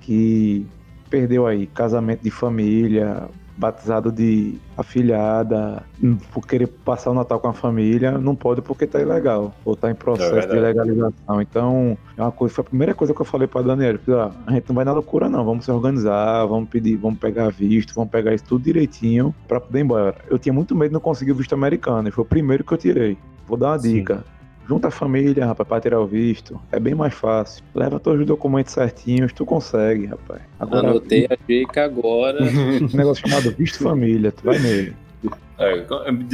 que perdeu aí casamento de família, batizado de afilhada, hum, por querer passar o Natal com a família, não pode porque tá ilegal, ou tá em processo É de legalização. Então, é uma coisa, foi a primeira coisa que eu falei pra Daniel, falei, ó, a gente não vai na loucura não, vamos se organizar, vamos pedir, vamos pegar visto, vamos pegar isso tudo direitinho pra poder ir embora. Eu tinha muito medo de não conseguir o visto americano, e foi o primeiro que eu tirei. Vou dar uma Sim. dica. Junta a família, rapaz, pra tirar o visto. É bem mais fácil. Leva todos os documentos certinhos, tu consegue, rapaz. Agora, Anotei a dica agora. um negócio chamado visto família, tu vai nele. É,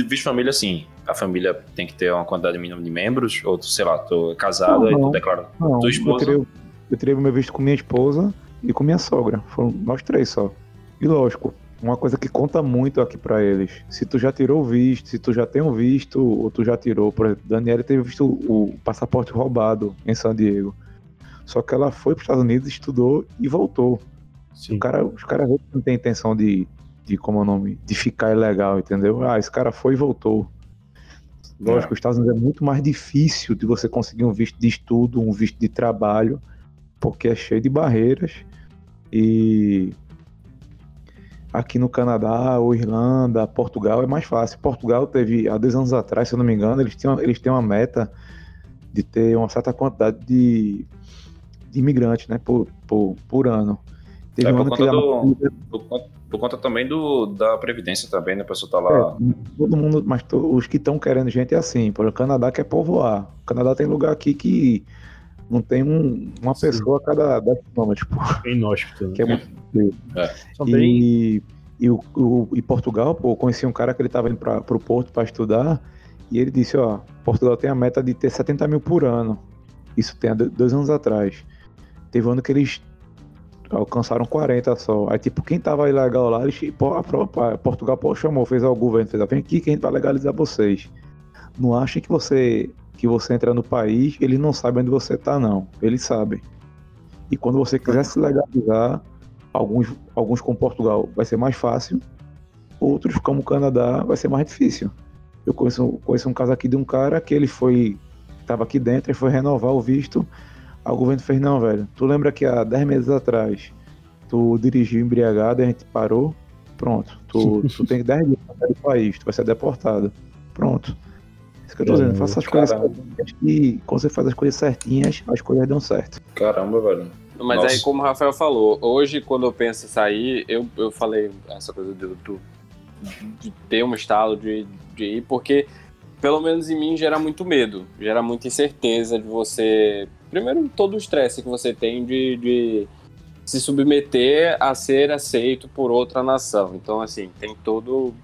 visto família, sim. A família tem que ter uma quantidade mínima de membros, ou tu, sei lá, tô casado, Não, aí tu declara. Não, Tua eu esposa? tirei, o- eu tirei o meu visto com minha esposa e com minha sogra. Foram nós três só. E lógico, uma coisa que conta muito aqui pra eles. Se tu já tirou o visto, se tu já tem um visto, ou tu já tirou, por exemplo, Daniela teve visto o passaporte roubado em San Diego. Só que ela foi para os Estados Unidos, estudou e voltou. Sim. O cara, os caras não têm intenção de, de, como é o nome, de ficar ilegal, entendeu? Ah, esse cara foi e voltou. Lógico, os Estados Unidos é muito mais difícil de você conseguir um visto de estudo, um visto de trabalho, porque é cheio de barreiras. E aqui no Canadá, ou Irlanda, Portugal é mais fácil. Portugal teve, há dois anos atrás, se eu não me engano, eles tinham, eles têm uma meta de ter uma certa quantidade de, de imigrantes né, por, por, por ano. Teve É, um por ano conta que do- Por conta, por conta também do, da Previdência também, né? A pessoa tá lá. É, todo mundo, mas to- os que estão querendo gente é assim. Por o Canadá quer povoar. O Canadá tem lugar aqui que não tem um- uma pessoa a cada 10 quilômetros, pô, Bem inóspito. né? que é muito Também, E, e, o, o- e Portugal, pô, eu conheci um cara que ele estava indo para o Porto para estudar e ele disse, ó, Portugal tem a meta de ter 70 mil por ano. Isso tem dois anos atrás. Teve um ano que eles alcançaram 40 só. Aí, tipo, quem tava ilegal lá, eles, pô, a própria- Portugal pô, chamou, fez ao governo, fez, ó, vem aqui que a gente vai legalizar vocês. Não achem que você que você entra no país, eles não sabem onde você tá, não. Eles sabem. E quando você quiser se legalizar, alguns, alguns com Portugal vai ser mais fácil, outros como o Canadá vai ser mais difícil. Eu conheço, conheço um caso aqui de um cara que ele foi, tava aqui dentro e foi renovar o visto, o governo fez, não, velho, tu lembra que há 10 meses atrás tu dirigiu embriagado e a gente parou? Pronto, tu, tu tem 10 dias pra sair do país, tu vai ser deportado. Pronto. Isso que eu tô dizendo, faça as coisas Caramba. certinhas e quando você faz as coisas certinhas, as coisas dão certo. Caramba, velho. Mas Nossa. aí, como o Rafael falou, hoje, quando eu penso em sair, eu, eu falei essa coisa do, do- de ter um estalo de, de ir, porque pelo menos em mim gera muito medo, gera muita incerteza de você. Primeiro, todo o estresse que você tem de, de se submeter a ser aceito por outra nação. Então, assim, tem todo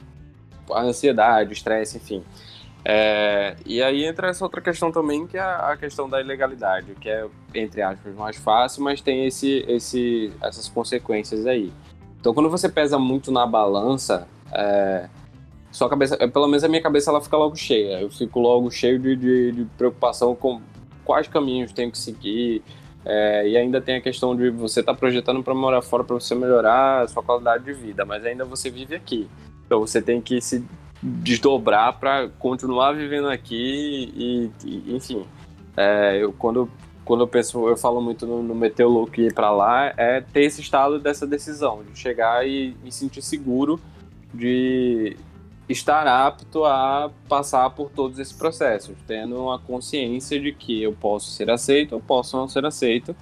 a ansiedade, o estresse, enfim. É, e aí entra essa outra questão também, que é a questão da ilegalidade, que é, entre aspas, mais fácil, mas tem esse, esse, essas consequências aí. Então, quando você pesa muito na balança, é, sua cabeça, é, pelo menos a minha cabeça, ela fica logo cheia. Eu fico logo cheio de, de, de preocupação com quais caminhos tenho que seguir. é, e ainda tem a questão de você estar projetando para morar fora para você melhorar a sua qualidade de vida, mas ainda você vive aqui. Então você tem que se desdobrar para continuar vivendo aqui e, e- enfim. É, eu quando quando eu penso, eu falo muito no, no meter o louco e ir para lá, é ter esse estado dessa decisão, de chegar e me sentir seguro de estar apto a passar por todos esses processos, tendo uma consciência de que eu posso ser aceito, eu posso não ser aceito,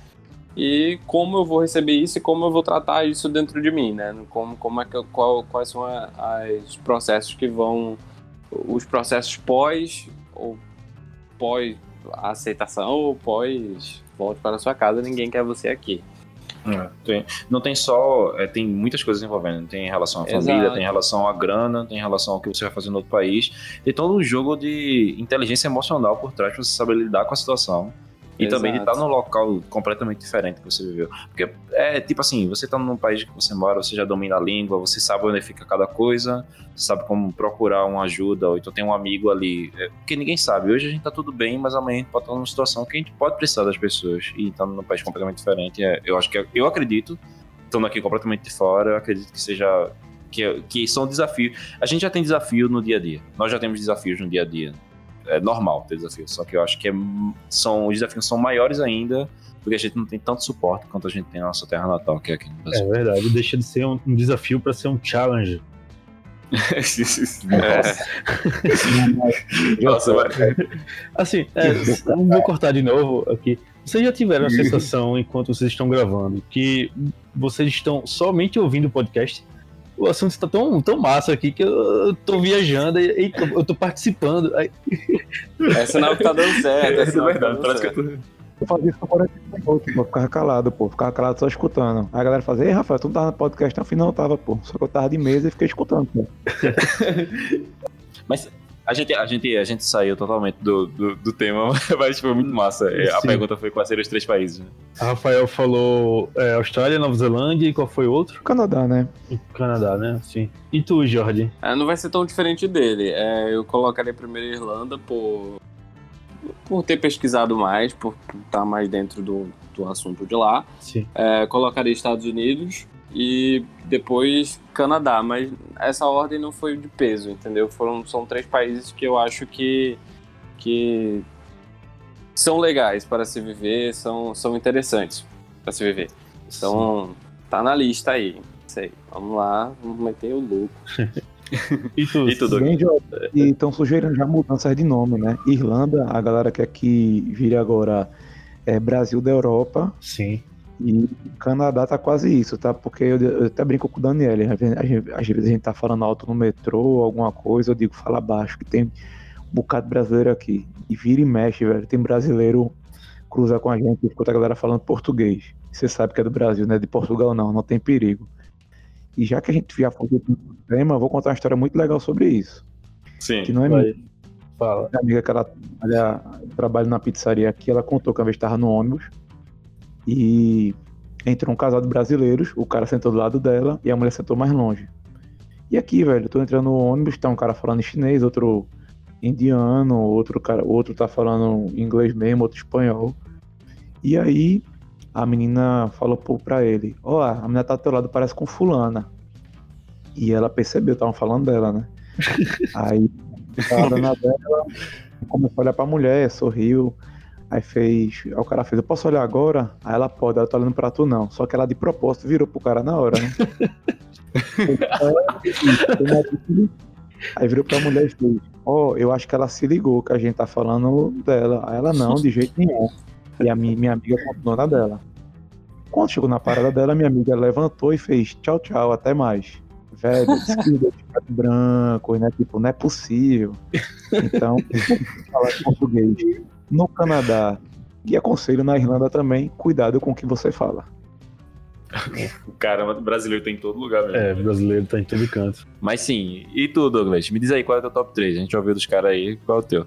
e como eu vou receber isso e como eu vou tratar isso dentro de mim, né? Como, como é que qual, quais são as processos que vão os processos pós ou pós aceitação ou pós volte para a sua casa, ninguém quer você aqui. É, tem- não tem só. é, tem muitas coisas envolvendo. Tem em relação à família, Exato. tem em relação à grana, tem em relação ao que você vai fazer no outro país. Tem todo um jogo de inteligência emocional por trás pra você saber lidar com a situação. E também de Exato. estar num local completamente diferente que você viveu. Porque é tipo assim, você tá num país que você mora, você já domina a língua, você sabe onde fica cada coisa, você sabe como procurar uma ajuda, ou então tem um amigo ali. É, porque ninguém sabe. Hoje a gente tá tudo bem, mas amanhã a gente pode estar numa situação que a gente pode precisar das pessoas. E estando num país completamente diferente, é, eu acho que eu acredito, estando aqui completamente de fora, eu acredito que seja. Que, que são desafios. A gente já tem desafio no dia a dia. Nós já temos desafios no dia a dia. É normal ter desafios. Só que eu acho que é, são, os desafios são maiores ainda, porque a gente não tem tanto suporte quanto a gente tem na nossa terra natal, que é aqui no É Brasil. verdade, deixa de ser um, um desafio pra ser um challenge. É. Nossa, vai- Assim, é, vou cortar de novo aqui. Vocês já tiveram a sensação, enquanto vocês estão gravando, que vocês estão somente ouvindo o podcast? O assunto está tão, tão massa aqui que eu, tô viajando e, e eu tô participando. Aí, É sinal que tá dando certo. É, É sinal que tá dando que eu tô... Eu fazia isso com 45 minutos, pô. Ficava calado, pô. Ficava calado só escutando. Aí a galera fazia, ei, Rafael, tu não tava no podcast? No final não tava, pô. Só que eu tava de mesa e fiquei escutando, pô. Mas a gente, a, gente, a gente saiu totalmente do, do, do tema, mas foi muito massa. É, A Sim. pergunta foi quais seriam os três países. né? a Rafael falou é, Austrália, Nova Zelândia e qual foi o outro? Canadá, né? Canadá, né? Sim. E tu, Jorge? É, não vai ser tão diferente dele. É, eu colocaria primeiro a Irlanda por, por ter pesquisado mais, por estar mais dentro do, do assunto de lá. Sim. É, colocaria Estados Unidos e depois Canadá, mas essa ordem não foi de peso, entendeu? Foram, são três países que eu acho que, que são legais para se viver, são, são interessantes para se viver. Então, tá na lista aí. Aí. Vamos lá, vamos meter o louco. E tu? E tu, Doug? Bem, Jorge. E estão sugerindo já mudanças de nome, né? Irlanda, a galera quer que vire agora é, Brasil da Europa. Sim. E Canadá tá quase isso, tá? Porque eu, eu até brinco com o Daniel. Às vezes, às vezes a gente tá falando alto no metrô, alguma coisa, eu digo, fala baixo, que tem um bocado brasileiro aqui. E vira e mexe, velho. Tem brasileiro cruza com a gente, escuta a galera falando português. Você sabe que é do Brasil, não é de Portugal, não, não tem perigo. E já que a gente já falou do tema, eu vou contar uma história muito legal sobre isso. Sim. Que não é minha. Fala. minha amiga que ela trabalha, trabalha na pizzaria aqui, ela contou que uma vez estava no ônibus e entrou um casal de brasileiros, o cara sentou do lado dela e a mulher sentou mais longe. E aqui, velho, eu tô entrando no ônibus, tá um cara falando chinês, outro indiano, outro cara, outro tá falando inglês mesmo, outro espanhol. E aí a menina falou pô, pra ele, ó, a menina tá do teu lado, parece com fulana. E ela percebeu, estavam falando dela, né? aí tava dando a dela, começou a olhar pra mulher, sorriu. Aí fez. Aí o cara fez, eu posso olhar agora? Aí ela pode, ela tá olhando pra tu não. Só que ela de propósito virou pro cara na hora, né? Aí virou pra mulher e fez, ó, eu acho que ela se ligou que a gente tá falando dela. Aí ela não, de jeito nenhum. E a minha, minha amiga continuou na dela. Quando chegou na parada dela, minha amiga levantou e fez tchau, tchau, até mais. Velho, de ficar branco, né? Tipo, não é possível. Então, falar português. No Canadá e aconselho na Irlanda também, cuidado com o que você fala. Caramba, brasileiro tem em todo lugar mesmo. É, brasileiro tá em todo canto. Mas sim, e tu, Douglas? Me diz aí qual é o teu top 3. A gente ouviu dos caras aí, qual é o teu?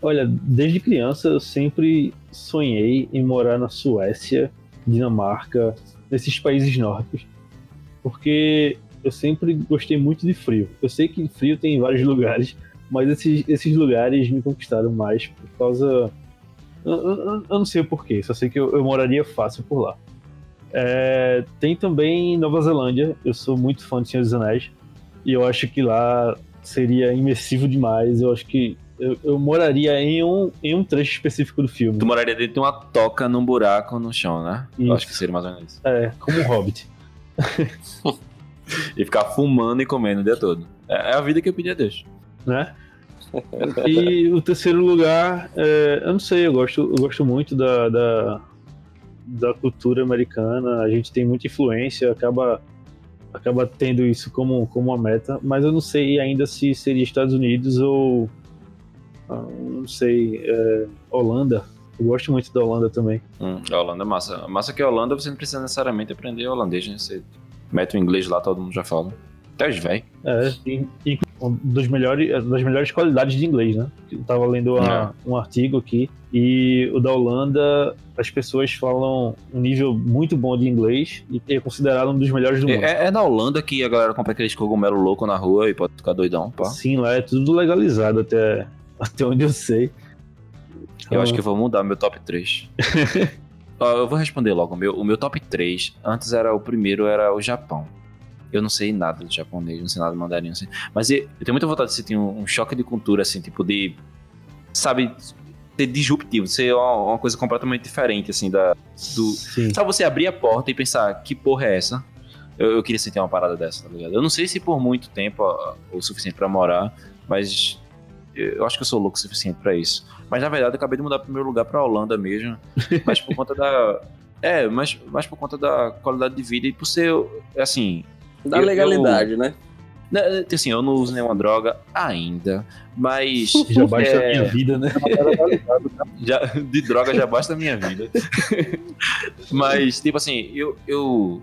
Olha, desde criança eu sempre sonhei em morar na Suécia, Dinamarca, nesses países nórdicos. Porque eu sempre gostei muito de frio. Eu sei que frio tem em vários lugares, mas esses, esses lugares me conquistaram mais por causa. Eu, eu- eu não sei porquê, só sei que eu, eu moraria fácil por lá. É, tem também Nova Zelândia, eu sou muito fã de Senhor dos Anéis, e eu acho que lá seria imersivo demais. Eu acho que eu, eu moraria em um, em um trecho específico do filme. Tu moraria dentro de uma toca num buraco no chão, né? Eu Isso. acho que seria mais ou menos isso. É, como um hobbit. E ficar fumando e comendo o dia todo. É é a vida que eu pedi a Deus. né? E o terceiro lugar, é, eu não sei, eu gosto, eu gosto muito da, da, da cultura americana, a gente tem muita influência, acaba, acaba tendo isso como, como uma meta, mas eu não sei ainda se seria Estados Unidos ou, ah, não sei, é, Holanda, Eu gosto muito da Holanda também. Hum, a Holanda é massa. Massa que a Holanda você não precisa necessariamente aprender holandês, né? Você mete o inglês lá, todo mundo já fala. Até os véi. É, e, e um dos melhores, das melhores qualidades de inglês, né? Eu tava lendo uma- um artigo aqui e o da Holanda, as pessoas falam um nível muito bom de inglês e é considerado um dos melhores do mundo. É, é na Holanda que a galera compra aqueles cogumelo louco na rua e pode ficar doidão, pá. Sim, lá é tudo legalizado até, até onde eu sei. Eu acho que eu vou mudar meu top 3. Ó, eu vou responder logo. O meu, o meu top 3, antes era o primeiro, era o Japão. Eu não sei nada de japonês, não sei nada de mandarim, sei. Mas eu, eu tenho muita vontade de sentir um, um choque de cultura, assim, tipo de. Sabe? Ser disruptivo, ser uma, uma coisa completamente diferente, assim, da. Do, Sim. Sabe você abrir a porta e pensar, que porra é essa? Eu, eu queria sentir uma parada dessa, tá ligado? Eu não sei se por muito tempo ó, o suficiente pra morar, mas eu acho que eu sou louco o suficiente pra isso. Mas na verdade eu acabei de mudar pro meu lugar pra Holanda mesmo, mas por conta da. É, mas, mas por conta da qualidade de vida e por ser, assim. Da Eu- legalidade, né? né, Assim, eu não uso nenhuma droga ainda, mas. Já basta é, a minha vida, né? já, de droga já basta a minha vida. Mas, tipo assim, eu, eu,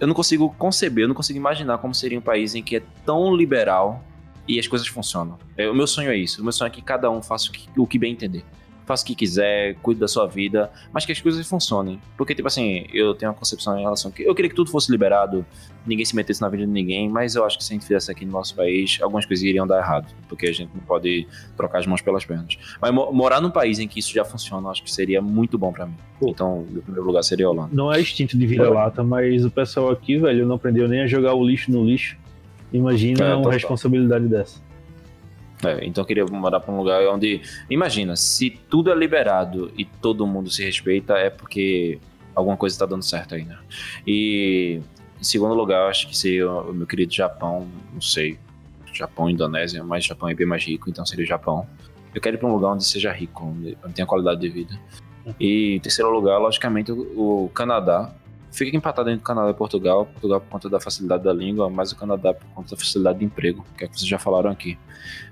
eu não consigo conceber, eu não consigo imaginar como seria um país em que é tão liberal e as coisas funcionam. É, o meu sonho é isso. O meu sonho é que cada um faça o que, o que bem entender. Faça o que quiser, cuide da sua vida, mas que as coisas funcionem. Porque, tipo assim, eu tenho uma concepção em relação que eu queria que tudo fosse liberado, ninguém se metesse na vida de ninguém, mas eu acho que se a gente fizesse aqui no nosso país, algumas coisas iriam dar errado. Porque a gente não pode trocar as mãos pelas pernas. Mas mo- morar num país em que isso já funciona, eu acho que seria muito bom pra mim. Pô. Então, meu primeiro lugar seria a Holanda. Não é instinto de vira-lata, mas o pessoal aqui, velho, não aprendeu nem a jogar o lixo no lixo. Imagina É, uma responsabilidade dessa. É, então eu queria morar pra um lugar onde. Imagina, se tudo é liberado e todo mundo se respeita, é porque alguma coisa tá dando certo aí, né? E em segundo lugar, eu acho que seria o meu querido Japão, não sei. Japão, Indonésia, mas Japão é bem mais rico, então seria o Japão. Eu quero ir pra um lugar onde seja rico, onde tenha qualidade de vida. E em terceiro lugar, logicamente, o Canadá. Fica empatado entre Canadá e Portugal. Portugal por conta da facilidade da língua, mas o Canadá por conta da facilidade de emprego, que é o que vocês já falaram aqui.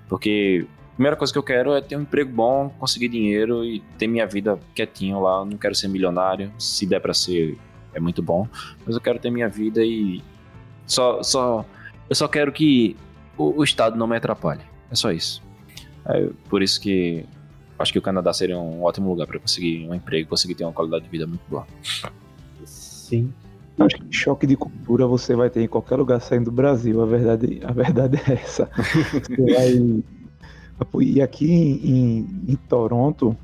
Porque a primeira coisa que eu quero é ter um emprego bom, conseguir dinheiro e ter minha vida quietinho lá. Eu não quero ser milionário. Se der pra ser, é muito bom. Mas eu quero ter minha vida e. Só. só eu só quero que o, o Estado não me atrapalhe. É só isso. É por isso que acho que o Canadá seria um ótimo lugar para conseguir um emprego, conseguir ter uma qualidade de vida muito boa. Sim. Acho que choque de cultura você vai ter em qualquer lugar saindo do Brasil. A verdade, a verdade é essa. Vai... E aqui em, em- Toronto,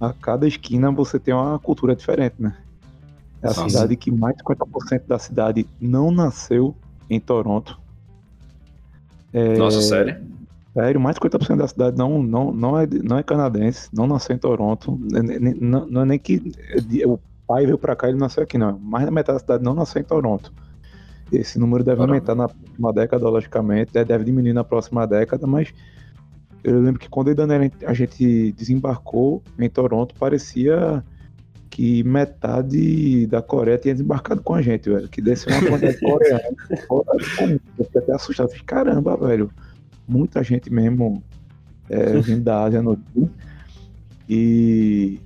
a cada esquina você tem uma cultura diferente, né? É a Nossa. cidade que mais de 50% da cidade não nasceu em Toronto. É, Nossa, sério? Sério, mais de 50% da cidade não, não, não, é, não é canadense, não nasceu em Toronto. Não, não é nem que o pai veio pra cá ele nasceu aqui, não. Mais da metade da cidade não nasceu em Toronto. Esse número deve Caramba. aumentar na próxima década, logicamente, deve diminuir na próxima década, mas eu lembro que quando eu e Daniela a gente desembarcou em Toronto, parecia que metade da Coreia tinha desembarcado com a gente, velho. Que desceu uma quantidade de coreana. Eu fiquei até assustado. Falei, Caramba, velho. Muita gente mesmo é, vindo da Ásia no Sul. E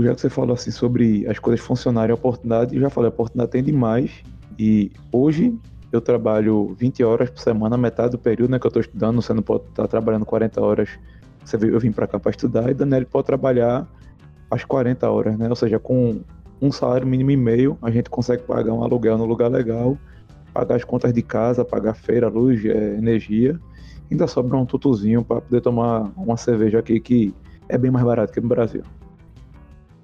já que você falou assim sobre as coisas funcionarem, a oportunidade, eu já falei, a oportunidade tem demais. E hoje eu trabalho 20 horas por semana, metade do período né, que eu estou estudando, você não pode estar trabalhando 40 horas. Você veio, eu vim para cá para estudar e Daniel pode trabalhar as 40 horas, né? Ou seja, com um salário mínimo e meio, a gente consegue pagar um aluguel no lugar legal, pagar as contas de casa, pagar feira, luz, eh, energia. Ainda sobra um tutuzinho para poder tomar uma cerveja aqui que é bem mais barato que no Brasil.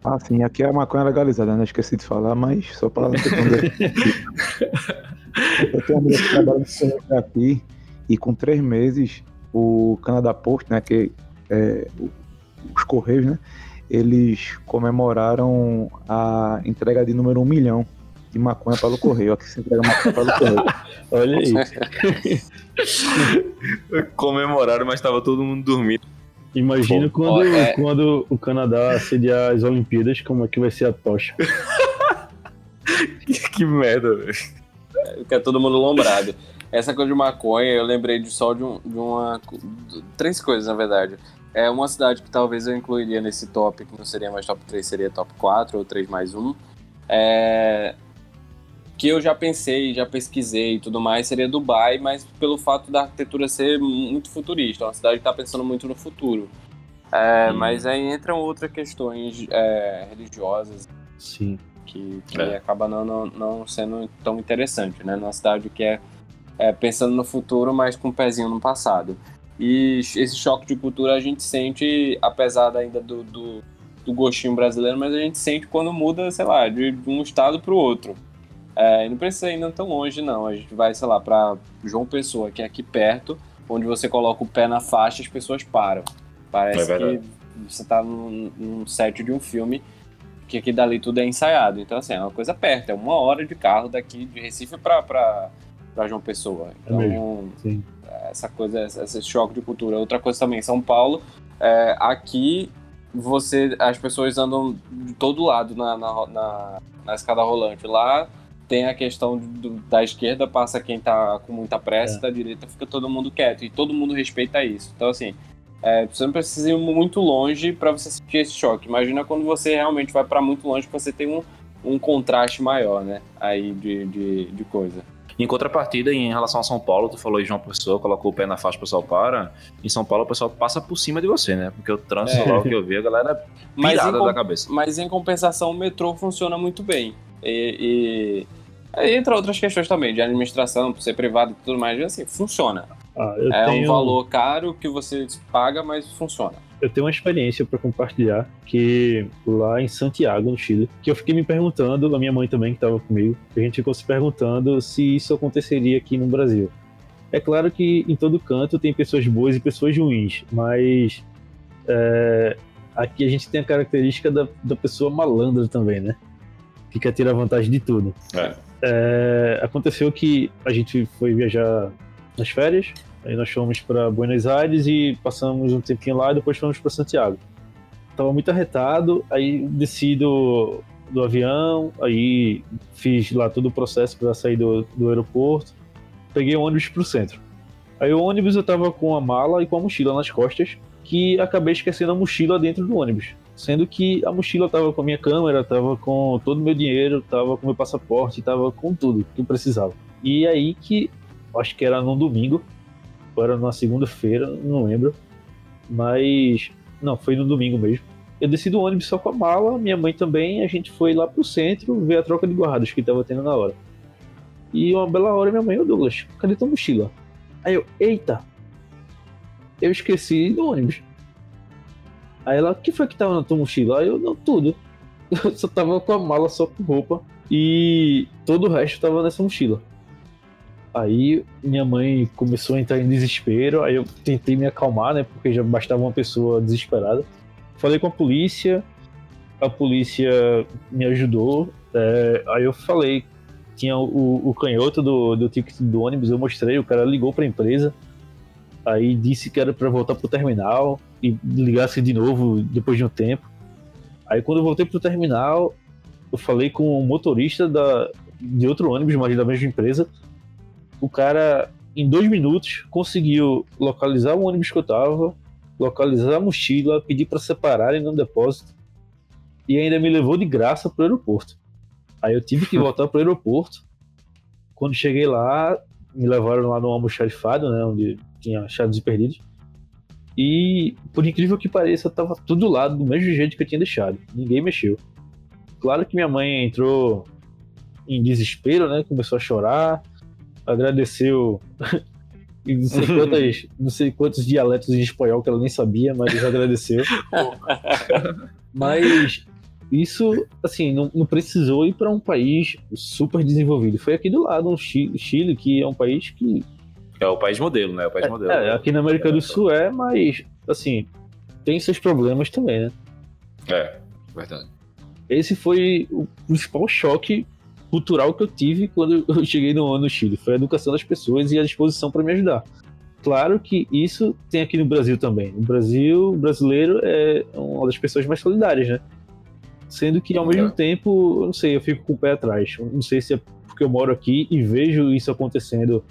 Ah, sim, aqui a maconha é legalizada, né? Esqueci de falar, mas só para Eu tenho uma mulher que trabalha no Canadá aqui e com três meses o Canadá Post, né? Que é, os Correios, né? Eles comemoraram a entrega de número um milhão de maconha pelo correio. Aqui se entrega maconha pelo correio. Olha aí. Comemoraram, mas tava todo mundo dormindo. Imagina Pô, quando, ó, é- quando o Canadá sediar as Olimpíadas, como é que vai ser a tocha. que merda, velho. Fica todo mundo lombrado. Essa coisa de maconha, eu lembrei de só de, um- de uma. de três coisas, na verdade. é uma cidade que talvez eu incluiria nesse top, que não seria mais top 3, seria top 4 ou 3 mais 1. É, que eu já pensei, já pesquisei e tudo mais, seria Dubai, mas pelo fato da arquitetura ser muito futurista, uma cidade que está pensando muito no futuro. É, Mas aí entram outras questões é, religiosas Sim. que, que É. acaba não, não, não sendo tão interessante, né? Numa cidade que é, é pensando no futuro, mas com um pezinho no passado. E esse choque de cultura a gente sente, apesar ainda do, do, do gostinho brasileiro, mas a gente sente quando muda, sei lá, de, de um estado para o outro. É, não precisa ir ainda tão longe, não. A gente vai, sei lá, para João Pessoa, que é aqui perto, onde você coloca o pé na faixa e as pessoas param. Parece É que você tá num, num set de um filme que aqui dali tudo é ensaiado. Então, assim, é uma coisa perto, é uma hora de carro daqui de Recife pra, pra, pra João Pessoa. É Então, Sim. essa coisa, esse choque de cultura. Outra coisa também, São Paulo, é, aqui você, as pessoas andam de todo lado na, na, na, na escada rolante. Lá tem a questão do- da esquerda passa quem tá com muita pressa, É. da direita fica todo mundo quieto e todo mundo respeita isso. Então, assim, é, você não precisa ir muito longe para você sentir esse choque. Imagina quando você realmente vai para muito longe que você tem um, um contraste maior, né? Aí de, de, de coisa. Em contrapartida, em relação a São Paulo, tu falou de João Pessoa, colocou o pé na faixa, o pessoal para. Em São Paulo, o pessoal passa por cima de você, né? Porque o trânsito É. lá, o que eu vi, a galera pirada da cabeça. Mas em compensação, o metrô funciona muito bem. E, e aí entra outras questões também, de administração, por ser privado e tudo mais, assim, funciona. Ah, eu, é tenho, um valor caro que você paga, mas funciona. eu tenho uma experiência para compartilhar que lá em Santiago, no Chile, que eu fiquei me perguntando, a minha mãe também que estava comigo, a gente ficou se perguntando se isso aconteceria aqui no Brasil. É claro que em todo canto tem pessoas boas e pessoas ruins, mas é, aqui a gente tem a característica da, da pessoa malandra também, né? Que quer tirar vantagem de tudo. É. É, aconteceu que a gente foi viajar nas férias, aí nós fomos para Buenos Aires e passamos um tempinho lá e depois fomos para Santiago. Tava muito arretado, aí desci do, do avião, aí fiz lá todo o processo para sair do, do aeroporto, peguei o ônibus pro centro. Aí o ônibus eu tava com a mala e com a mochila nas costas, que acabei esquecendo a mochila dentro do ônibus. Sendo que a mochila tava com a minha câmera, tava com todo o meu dinheiro, tava com meu passaporte, tava com tudo que eu precisava. E aí que, acho que era num domingo, ou era numa segunda-feira, não lembro. Mas, não, foi no domingo mesmo. Eu desci do ônibus só com a mala, minha mãe também, a gente foi lá pro centro ver a troca de guardas que tava tendo na hora. E uma bela hora minha mãe, ô Douglas, cadê tua mochila? Aí eu, eita, eu esqueci do ônibus. Aí ela, o que foi que tava na tua mochila? Aí eu, não, tudo. Eu só tava com a mala só com roupa e todo o resto tava nessa mochila. Aí minha mãe começou a entrar em desespero, aí eu tentei me acalmar, né, porque já bastava uma pessoa desesperada. Falei com a polícia, a polícia me ajudou, é, aí eu falei, tinha o, o canhoto do, do ticket do ônibus, eu mostrei, o cara ligou pra empresa, aí disse que era pra voltar pro terminal e ligasse de novo depois de um tempo. Aí quando eu voltei pro terminal, eu falei com o motorista da, de outro ônibus, mas da mesma empresa. O cara, em dois minutos, conseguiu localizar o ônibus que eu tava, localizar a mochila, pedir para separarem no depósito e ainda me levou de graça pro aeroporto. Aí eu tive que voltar pro aeroporto. Quando cheguei lá, me levaram lá no almoxarifado, né, onde tinha achados e perdidos. E, por incrível que pareça, tava tudo lá do mesmo jeito que eu tinha deixado. Ninguém mexeu. Claro que minha mãe entrou em desespero, né? Começou a chorar, agradeceu não sei, quantas, não sei quantos dialetos em espanhol que ela nem sabia, mas agradeceu. mas isso, assim, não, não precisou ir para um país super desenvolvido. Foi aqui do lado, Chile, Chile, que é um país que É o país modelo, né? É o país modelo. é, aqui na América do Sul é, mas assim, tem seus problemas também, né? É, verdade. Esse foi o principal choque cultural que eu tive quando eu cheguei no, no Chile. Foi a educação das pessoas e a disposição para me ajudar. Claro que isso tem aqui no Brasil também. No Brasil, o brasileiro é uma das pessoas mais solidárias, né? Sendo que ao mesmo É. tempo, eu não sei, eu fico com o pé atrás. Eu Não sei se é porque eu moro aqui e vejo isso acontecendo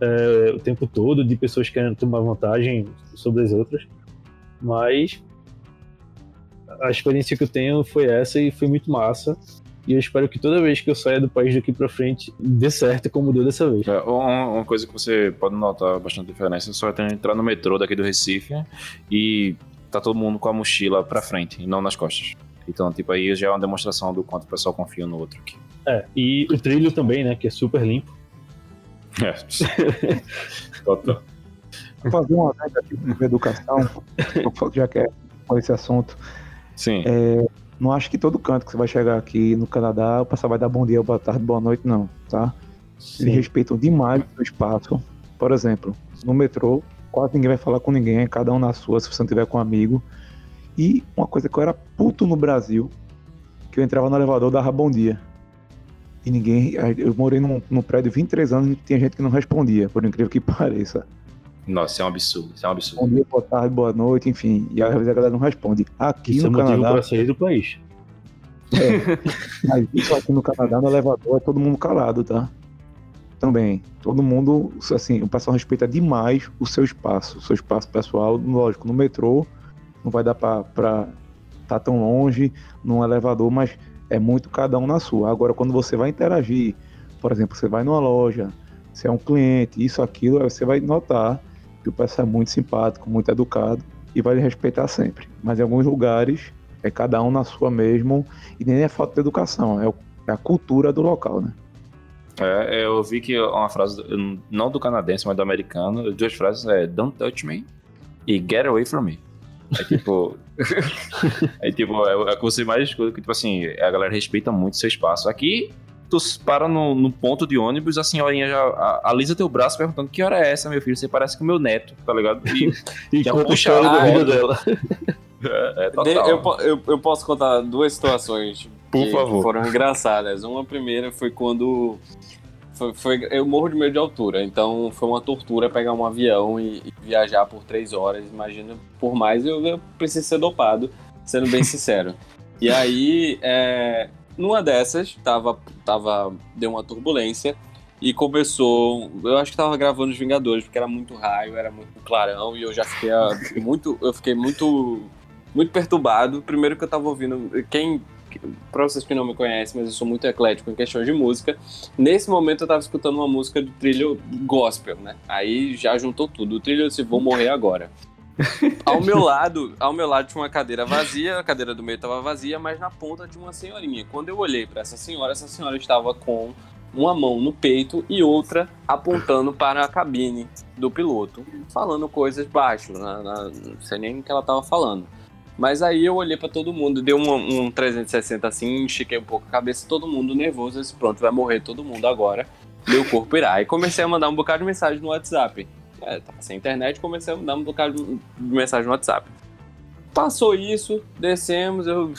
é, o tempo todo, de pessoas querendo tomar vantagem sobre as outras. Mas a experiência que eu tenho foi essa e foi muito massa. E eu espero que toda vez que eu saia do país daqui pra frente dê certo como deu dessa vez. É, uma, uma coisa que você pode notar bastante diferença é só é entrar no metrô daqui do Recife e tá todo mundo com a mochila pra frente e não nas costas. Então, tipo, aí já é uma demonstração do quanto o pessoal confia no outro aqui. É, e o trilho também, né, que é super limpo. É. Total. Vou fazer uma adenda aqui sobre educação, já que é com esse assunto. Sim. Não acho que todo canto que você vai chegar aqui no Canadá, o pessoal vai dar bom dia, boa tarde, boa noite, não, tá? Eles respeitam demais o espaço. Por exemplo, no metrô, quase ninguém vai falar com ninguém, cada um na sua, se você não tiver com um amigo. E uma coisa que eu era puto no Brasil, que eu entrava no elevador, dava bom dia. E ninguém. Eu morei num, num prédio de 23 anos e tinha gente que não respondia, por incrível que pareça. Nossa, isso é um absurdo. Isso é um Bom absurdo. dia, boa tarde, boa noite, enfim. E às vezes a galera não responde. Aqui Isso é no motivo Canadá. pra sair do país. Mas isso aqui no Canadá, no elevador, é todo mundo calado, tá? Também. Todo mundo, assim, o pessoal respeita demais o seu espaço, o seu espaço pessoal. Lógico, no metrô não vai dar pra, pra tá tão longe, num elevador, mas é muito cada um na sua. Agora, quando você vai interagir, por exemplo, você vai numa loja, você é um cliente, isso, aquilo, você vai notar que o pessoal é muito simpático, muito educado e vai lhe respeitar sempre. Mas em alguns lugares é cada um na sua mesmo e nem é falta de educação, é, é a cultura do local, né? É, eu vi que uma frase, não do canadense, mas do americano, as duas frases é Don't touch me e Get away from me. É tipo. é tipo, é, é o que você mais escuta, que tipo assim, a galera respeita muito seu espaço. Aqui, tu para no, no ponto de ônibus, a senhorinha já a- alisa teu braço perguntando que hora é essa, meu filho? Você parece com o meu neto, tá ligado? E E Já conta a puxa a vida dela. é, é total. eu, eu, eu posso contar duas situações Por que favor. foram engraçadas. Uma primeira foi quando. Foi, foi- eu morro de medo de altura, então foi uma tortura pegar um avião e, e viajar por três horas. Imagina, por mais eu, eu preciso ser dopado, sendo bem sincero. E aí, é, numa dessas, tava, tava, deu uma turbulência e começou. Eu acho que tava gravando os Vingadores, porque era muito raio, era muito clarão, e eu já fiquei ah, muito. Eu fiquei muito muito perturbado. Primeiro que eu tava ouvindo. Quem. Pra vocês que não me conhecem, mas eu sou muito eclético em questões de música. Nesse momento eu tava escutando uma música do trilho gospel, né? Aí já juntou tudo. O trilho eu disse, vou morrer agora. ao meu lado, ao meu lado tinha uma cadeira vazia, a cadeira do meio tava vazia, mas na ponta tinha uma senhorinha. Quando eu olhei pra essa senhora, essa senhora estava com uma mão no peito e outra apontando para a cabine do piloto, falando coisas baixo, na, na- não sei nem o que ela tava falando. Mas aí eu olhei pra todo mundo, dei um, um 360 assim, estiquei um pouco a cabeça, todo mundo nervoso, disse, pronto, vai morrer todo mundo agora, meu corpo irá. E comecei a mandar um bocado de mensagem no WhatsApp. É, tava sem internet, comecei a mandar um bocado de mensagem no WhatsApp. Passou isso, descemos, eu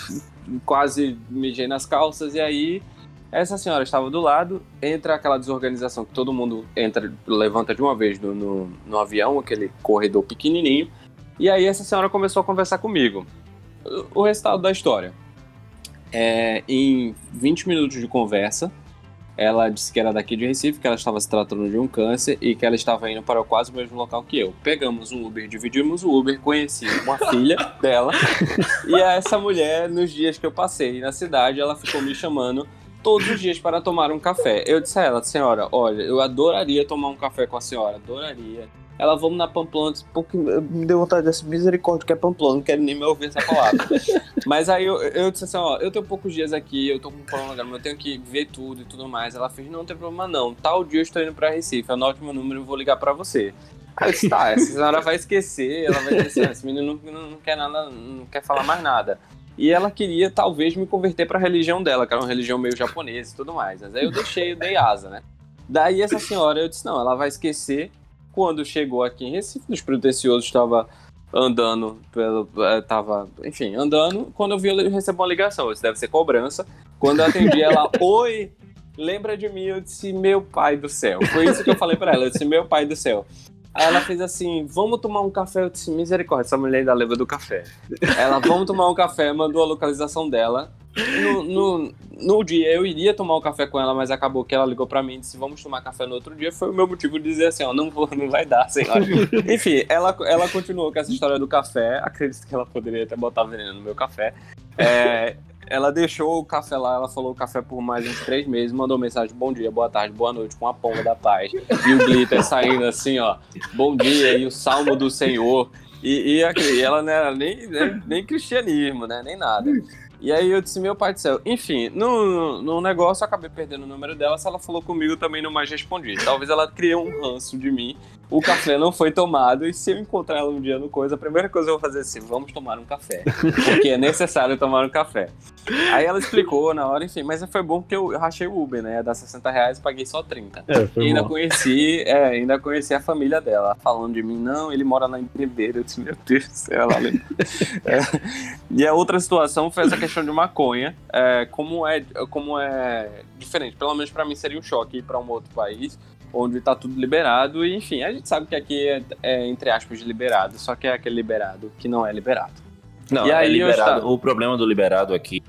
quase mijei nas calças, e aí essa senhora estava do lado, entra aquela desorganização que todo mundo entra, levanta de uma vez no, no, no avião, aquele corredor pequenininho, e aí essa senhora começou a conversar comigo. O resultado da história. É, em 20 minutos de conversa, ela disse que era daqui de Recife, que ela estava se tratando de um câncer e que ela estava indo para quase o mesmo local que eu. Pegamos um Uber, dividimos o Uber, conheci uma filha dela. E essa mulher, nos dias que eu passei na cidade, ela ficou me chamando todos os dias para tomar um café. Eu disse a ela, senhora, olha, eu adoraria tomar um café com a senhora, adoraria. Ela, vamos na Pamplona, disse, pô, que me deu vontade dessa misericórdia que é Pamplona, não quero nem me ouvir essa palavra. Mas aí eu, eu disse assim, ó, eu tenho poucos dias aqui, eu tô com um cronograma, eu tenho que ver tudo e tudo mais. Ela fez, não, não tem problema não, tal dia eu estou indo pra Recife, anote meu número e vou ligar pra você. Aí eu disse, tá, essa senhora vai esquecer, ela vai dizer assim, esse menino não, não, não quer nada, não quer falar mais nada. E ela queria, talvez, me converter pra religião dela, que era uma religião meio japonesa e tudo mais. Mas aí eu deixei, eu dei asa, né? Daí essa senhora, eu disse, não, ela vai esquecer. Quando chegou aqui em Recife, despretensioso estava andando pelo. eh, Tava, enfim, andando. Quando eu vi, eu recebi uma ligação. Isso deve ser cobrança. Quando eu atendi ela, oi, lembra de mim? Eu disse, meu pai do céu. Foi isso que eu falei pra ela. Eu disse, meu pai do céu. Aí ela fez assim, vamos tomar um café. Eu disse, misericórdia, essa mulher ainda lembra do café. Ela, vamos tomar um café, mandou a localização dela. no, no, no dia eu iria tomar o café com ela, mas acabou que ela ligou pra mim e disse: Vamos tomar café no outro dia. Foi o meu motivo de dizer assim: Ó, não vou, não vai dar, senhora. Enfim, ela, ela continuou com essa história do café. Acredito que ela poderia até botar veneno no meu café. É, ela deixou o café lá, ela falou o café por mais uns três meses, mandou mensagem: Bom dia, boa tarde, boa noite, com a pomba da paz. E o glitter saindo assim, ó: Bom dia, e o salmo do Senhor. E, e, ela não era nem, nem, nem cristianismo, né? Nem nada. E aí eu disse, meu pai do céu. Enfim, no, no negócio eu acabei perdendo o número dela. Se ela falou comigo, também não mais respondi. Talvez ela criou um ranço de mim. O café não foi tomado. E se eu encontrar ela um dia no coisa, a primeira coisa que eu vou fazer é assim: vamos tomar um café. Porque é necessário tomar um café. Aí ela explicou na hora, enfim, mas foi bom porque eu rachei o Uber, né? Dar 60 reais, paguei só 30. É, E ainda bom. conheci, é, ainda conheci a família dela, falando de mim, não, ele mora na empreiteira. Eu disse, meu Deus do céu, ela. É. E a outra situação foi essa questão de maconha. É, como, é, como é diferente, pelo menos pra mim seria um choque ir pra um outro país, onde tá tudo liberado. E enfim, a gente sabe que aqui é, é, entre aspas, liberado, só que é aquele liberado que não é liberado. Não, E é aí liberado. estava- O problema do liberado aqui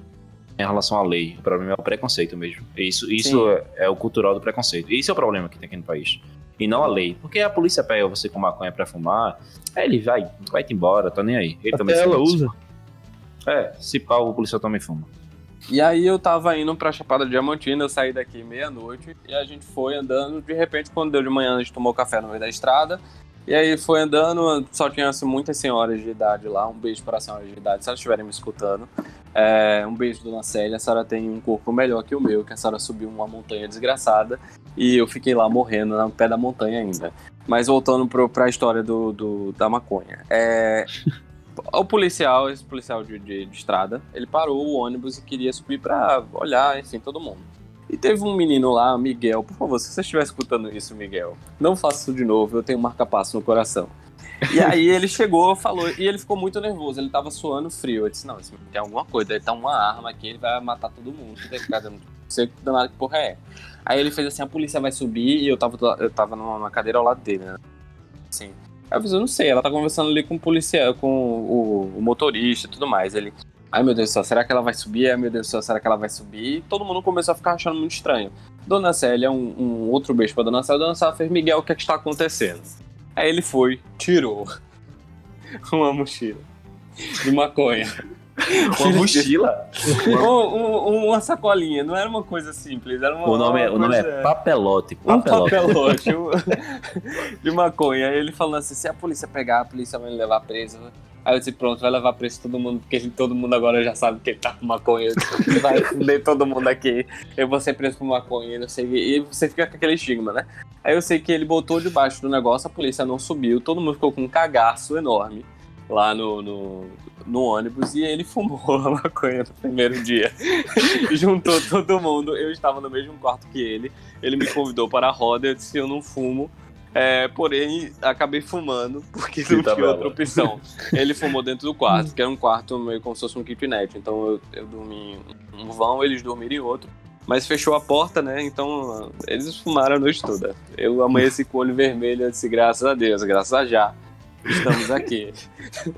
é em relação à lei. O problema é o preconceito mesmo. Isso, isso Sim. é, é o cultural do preconceito. Esse é o problema que tem aqui no país. E não a lei. Porque a polícia pega você com maconha pra fumar, aí ele vai, vai-te embora, tá nem aí. Ele também Até ela fuma. usa. É, se pau, o policial também fuma. E aí eu tava indo pra Chapada Diamantina, eu saí daqui meia-noite e a gente foi andando. De repente, quando deu de manhã, a gente tomou café no meio da estrada. E aí foi andando, só tinha assim, muitas senhoras de idade lá. Um beijo para as senhoras de idade, se elas estiverem me escutando. É, um beijo, dona Célia. A senhora tem um corpo melhor que o meu, que a senhora subiu uma montanha desgraçada. E eu fiquei lá morrendo no pé da montanha ainda. Mas voltando pro, pra história do, do- da maconha. É, o policial, esse policial de, de- de estrada, ele parou o ônibus e queria subir pra olhar, enfim, todo mundo. E teve um menino lá, Miguel, por favor, se você estiver escutando isso, Miguel, não faça isso de novo, eu tenho um marca-passo no coração. E aí ele chegou, falou, e ele ficou muito nervoso, ele tava suando frio. Eu disse, não, esse tem alguma coisa, ele tá uma arma aqui, ele vai matar todo mundo. Tem que ficar dando, não sei que danado que porra é. Aí ele fez assim, a polícia vai subir, e eu tava, eu tava numa cadeira ao lado dele, né? Assim. Aí eu não sei, ela tá conversando ali com o policial, com o, o motorista e tudo mais. Ele, ai meu Deus do céu, será que ela vai subir? Ai meu Deus do céu, será que ela vai subir? E todo mundo começou a ficar achando muito estranho. Dona Célia, um, um outro beijo pra Dona Célia, Dona Célia fez, Miguel, o que é que está acontecendo? Aí ele foi, tirou uma mochila de maconha. Uma mochila? Um- um- uma sacolinha, não era uma coisa simples, era uma O nome, é, o nome coisa- é papelote. um Papelote. papelote um- de maconha. Aí ele falando assim: se a polícia pegar, a polícia vai me levar preso. Aí eu disse: pronto, vai levar preso todo mundo, porque todo mundo agora já sabe que ele tá com maconha. Vai fuder todo mundo aqui. Eu vou ser preso por maconha, não sei. E você fica com aquele estigma, né? Aí eu sei que ele botou debaixo do negócio, a polícia não subiu, todo mundo ficou com um cagaço enorme lá no, no, no ônibus e ele fumou a maconha no primeiro dia. Juntou todo mundo. Eu estava no mesmo quarto que ele. Ele me convidou para a roda, eu disse eu não fumo. É, porém, acabei fumando, porque não Tá tinha outra opção. Ele fumou dentro do quarto, que era um quarto meio como se fosse um kitnet. Então eu, eu dormi em um vão, eles dormiram em outro. Mas fechou a porta, né? Então eles fumaram a noite toda. Eu amanheci com o olho vermelho, eu disse, graças a Deus, graças a já. Estamos aqui.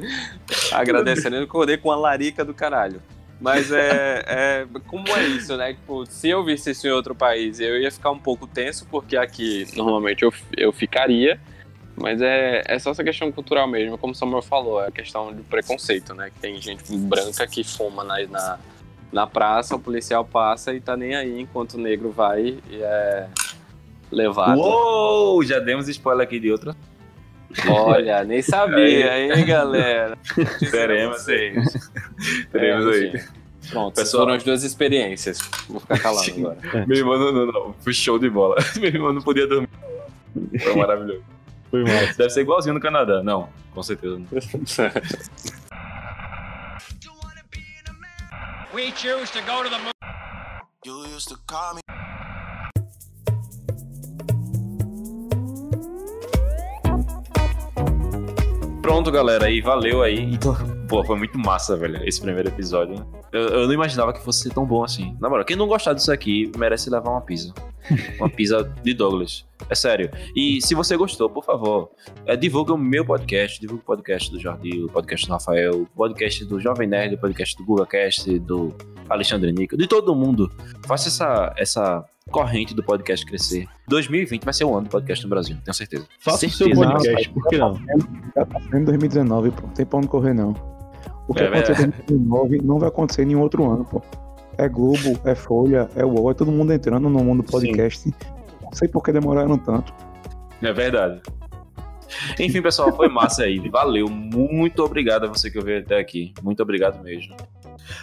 Agradecendo, eu acordei com a larica do caralho. Mas é, é. Como é isso, né? Tipo, se eu visse isso em outro país, eu ia ficar um pouco tenso, porque aqui normalmente eu, eu ficaria. Mas é, é só essa questão cultural mesmo, como o Samuel falou, é a questão do preconceito, né? Que tem gente branca que fuma na, na, na praça, o policial passa e tá nem aí, enquanto o negro vai e é levado. Uou! Já demos spoiler aqui de outra. Olha, nem sabia, hein, galera? Teremos. Teremos É, aí. enfim. Pronto, Pessoal- foram as duas experiências. Vou ficar calado agora. Meu irmão, não, não, não. Foi show de bola. Meu irmão não podia dormir. Foi maravilhoso. Foi massa. Deve ser igualzinho no Canadá. Não, com certeza. não. We choose to go to the moon. You used to call Pronto, galera. aí valeu aí. Pô, foi muito massa, velho, esse primeiro episódio. né? Eu, eu não imaginava que fosse ser tão bom assim. Na moral, quem não gostar disso aqui merece levar uma pizza. Uma pizza de Douglas. É sério. E se você gostou, por favor, é, divulga o meu podcast, divulga o podcast do Jordi, o podcast do Rafael, o podcast do Jovem Nerd, o podcast do GugaCast, do Alexandre Nico, de todo mundo. Faça essa, essa corrente do podcast crescer. 2020 vai ser o ano do podcast no Brasil, tenho certeza. Faça o seu podcast, por que não? Já tá sendo 2019, pô. Não tem pra onde correr, não. O que É aconteceu em 2019 não vai acontecer em nenhum outro ano, pô. É Globo, é Folha, é UOL, é todo mundo entrando no mundo do podcast. Não sei por que demoraram tanto. É verdade. Enfim, pessoal, foi massa aí. Valeu. Muito obrigado a você que veio até aqui. Muito obrigado mesmo.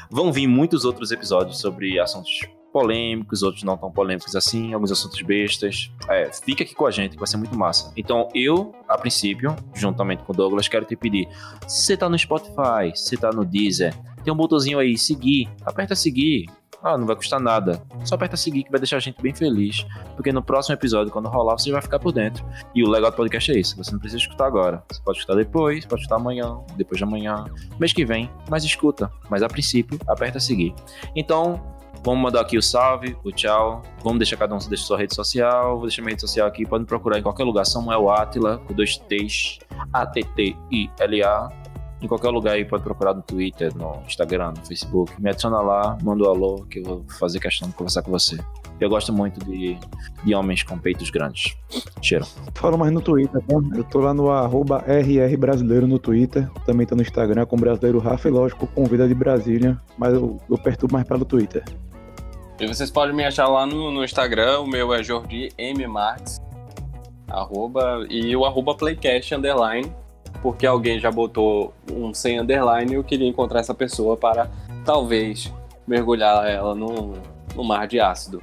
Vão vir muitos outros episódios sobre assuntos polêmicos, outros não tão polêmicos assim, alguns assuntos bestas. É, fica aqui com a gente, que vai ser muito massa. Então, eu, a princípio, juntamente com o Douglas, quero te pedir: se você tá no Spotify, se você tá no Deezer, tem um botãozinho aí, seguir. Aperta seguir. Ah, não vai custar nada. Só aperta seguir que vai deixar a gente bem feliz. Porque no próximo episódio, quando rolar, você vai ficar por dentro. E o legal do podcast é isso: você não precisa escutar agora. Você pode escutar depois, pode escutar amanhã, depois de amanhã, mês que vem, mas escuta. Mas a princípio, aperta seguir. Então, vamos mandar aqui o salve, o tchau. Vamos deixar cada um deixar sua rede social. Vou deixar minha rede social aqui. Pode me procurar em qualquer lugar. Samuel Atila, com dois T's, A-T-T-I-L-A. Em qualquer lugar aí, pode procurar no Twitter, no Instagram, no Facebook. Me adiciona lá, manda um alô, que eu vou fazer questão de conversar com você. Eu gosto muito de, de homens com peitos grandes. Cheiro. Falo mais no Twitter, tá? Eu tô lá no arroba RR Brasileiro no Twitter. Também tô no Instagram com Brasileiro Rafa e lógico, com vida de Brasília. Mas eu, eu perturbo mais pelo Twitter. E vocês podem me achar lá no, no Instagram, o meu é Jordi M. Marques, arroba, e o arroba Playcast underline, porque alguém já botou um sem underline e eu queria encontrar essa pessoa para talvez mergulhar ela no, mar de ácido.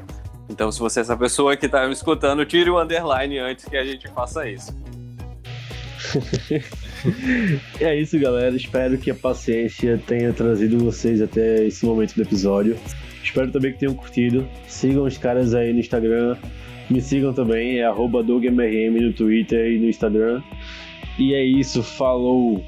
Então, se você é essa pessoa que está me escutando, tire o underline antes que a gente faça isso. É isso, galera. Espero que a paciência tenha trazido vocês até esse momento do episódio. Espero também que tenham curtido. Sigam os caras aí no Instagram. Me sigam também, é DougMRM no Twitter e no Instagram. E é isso, falou!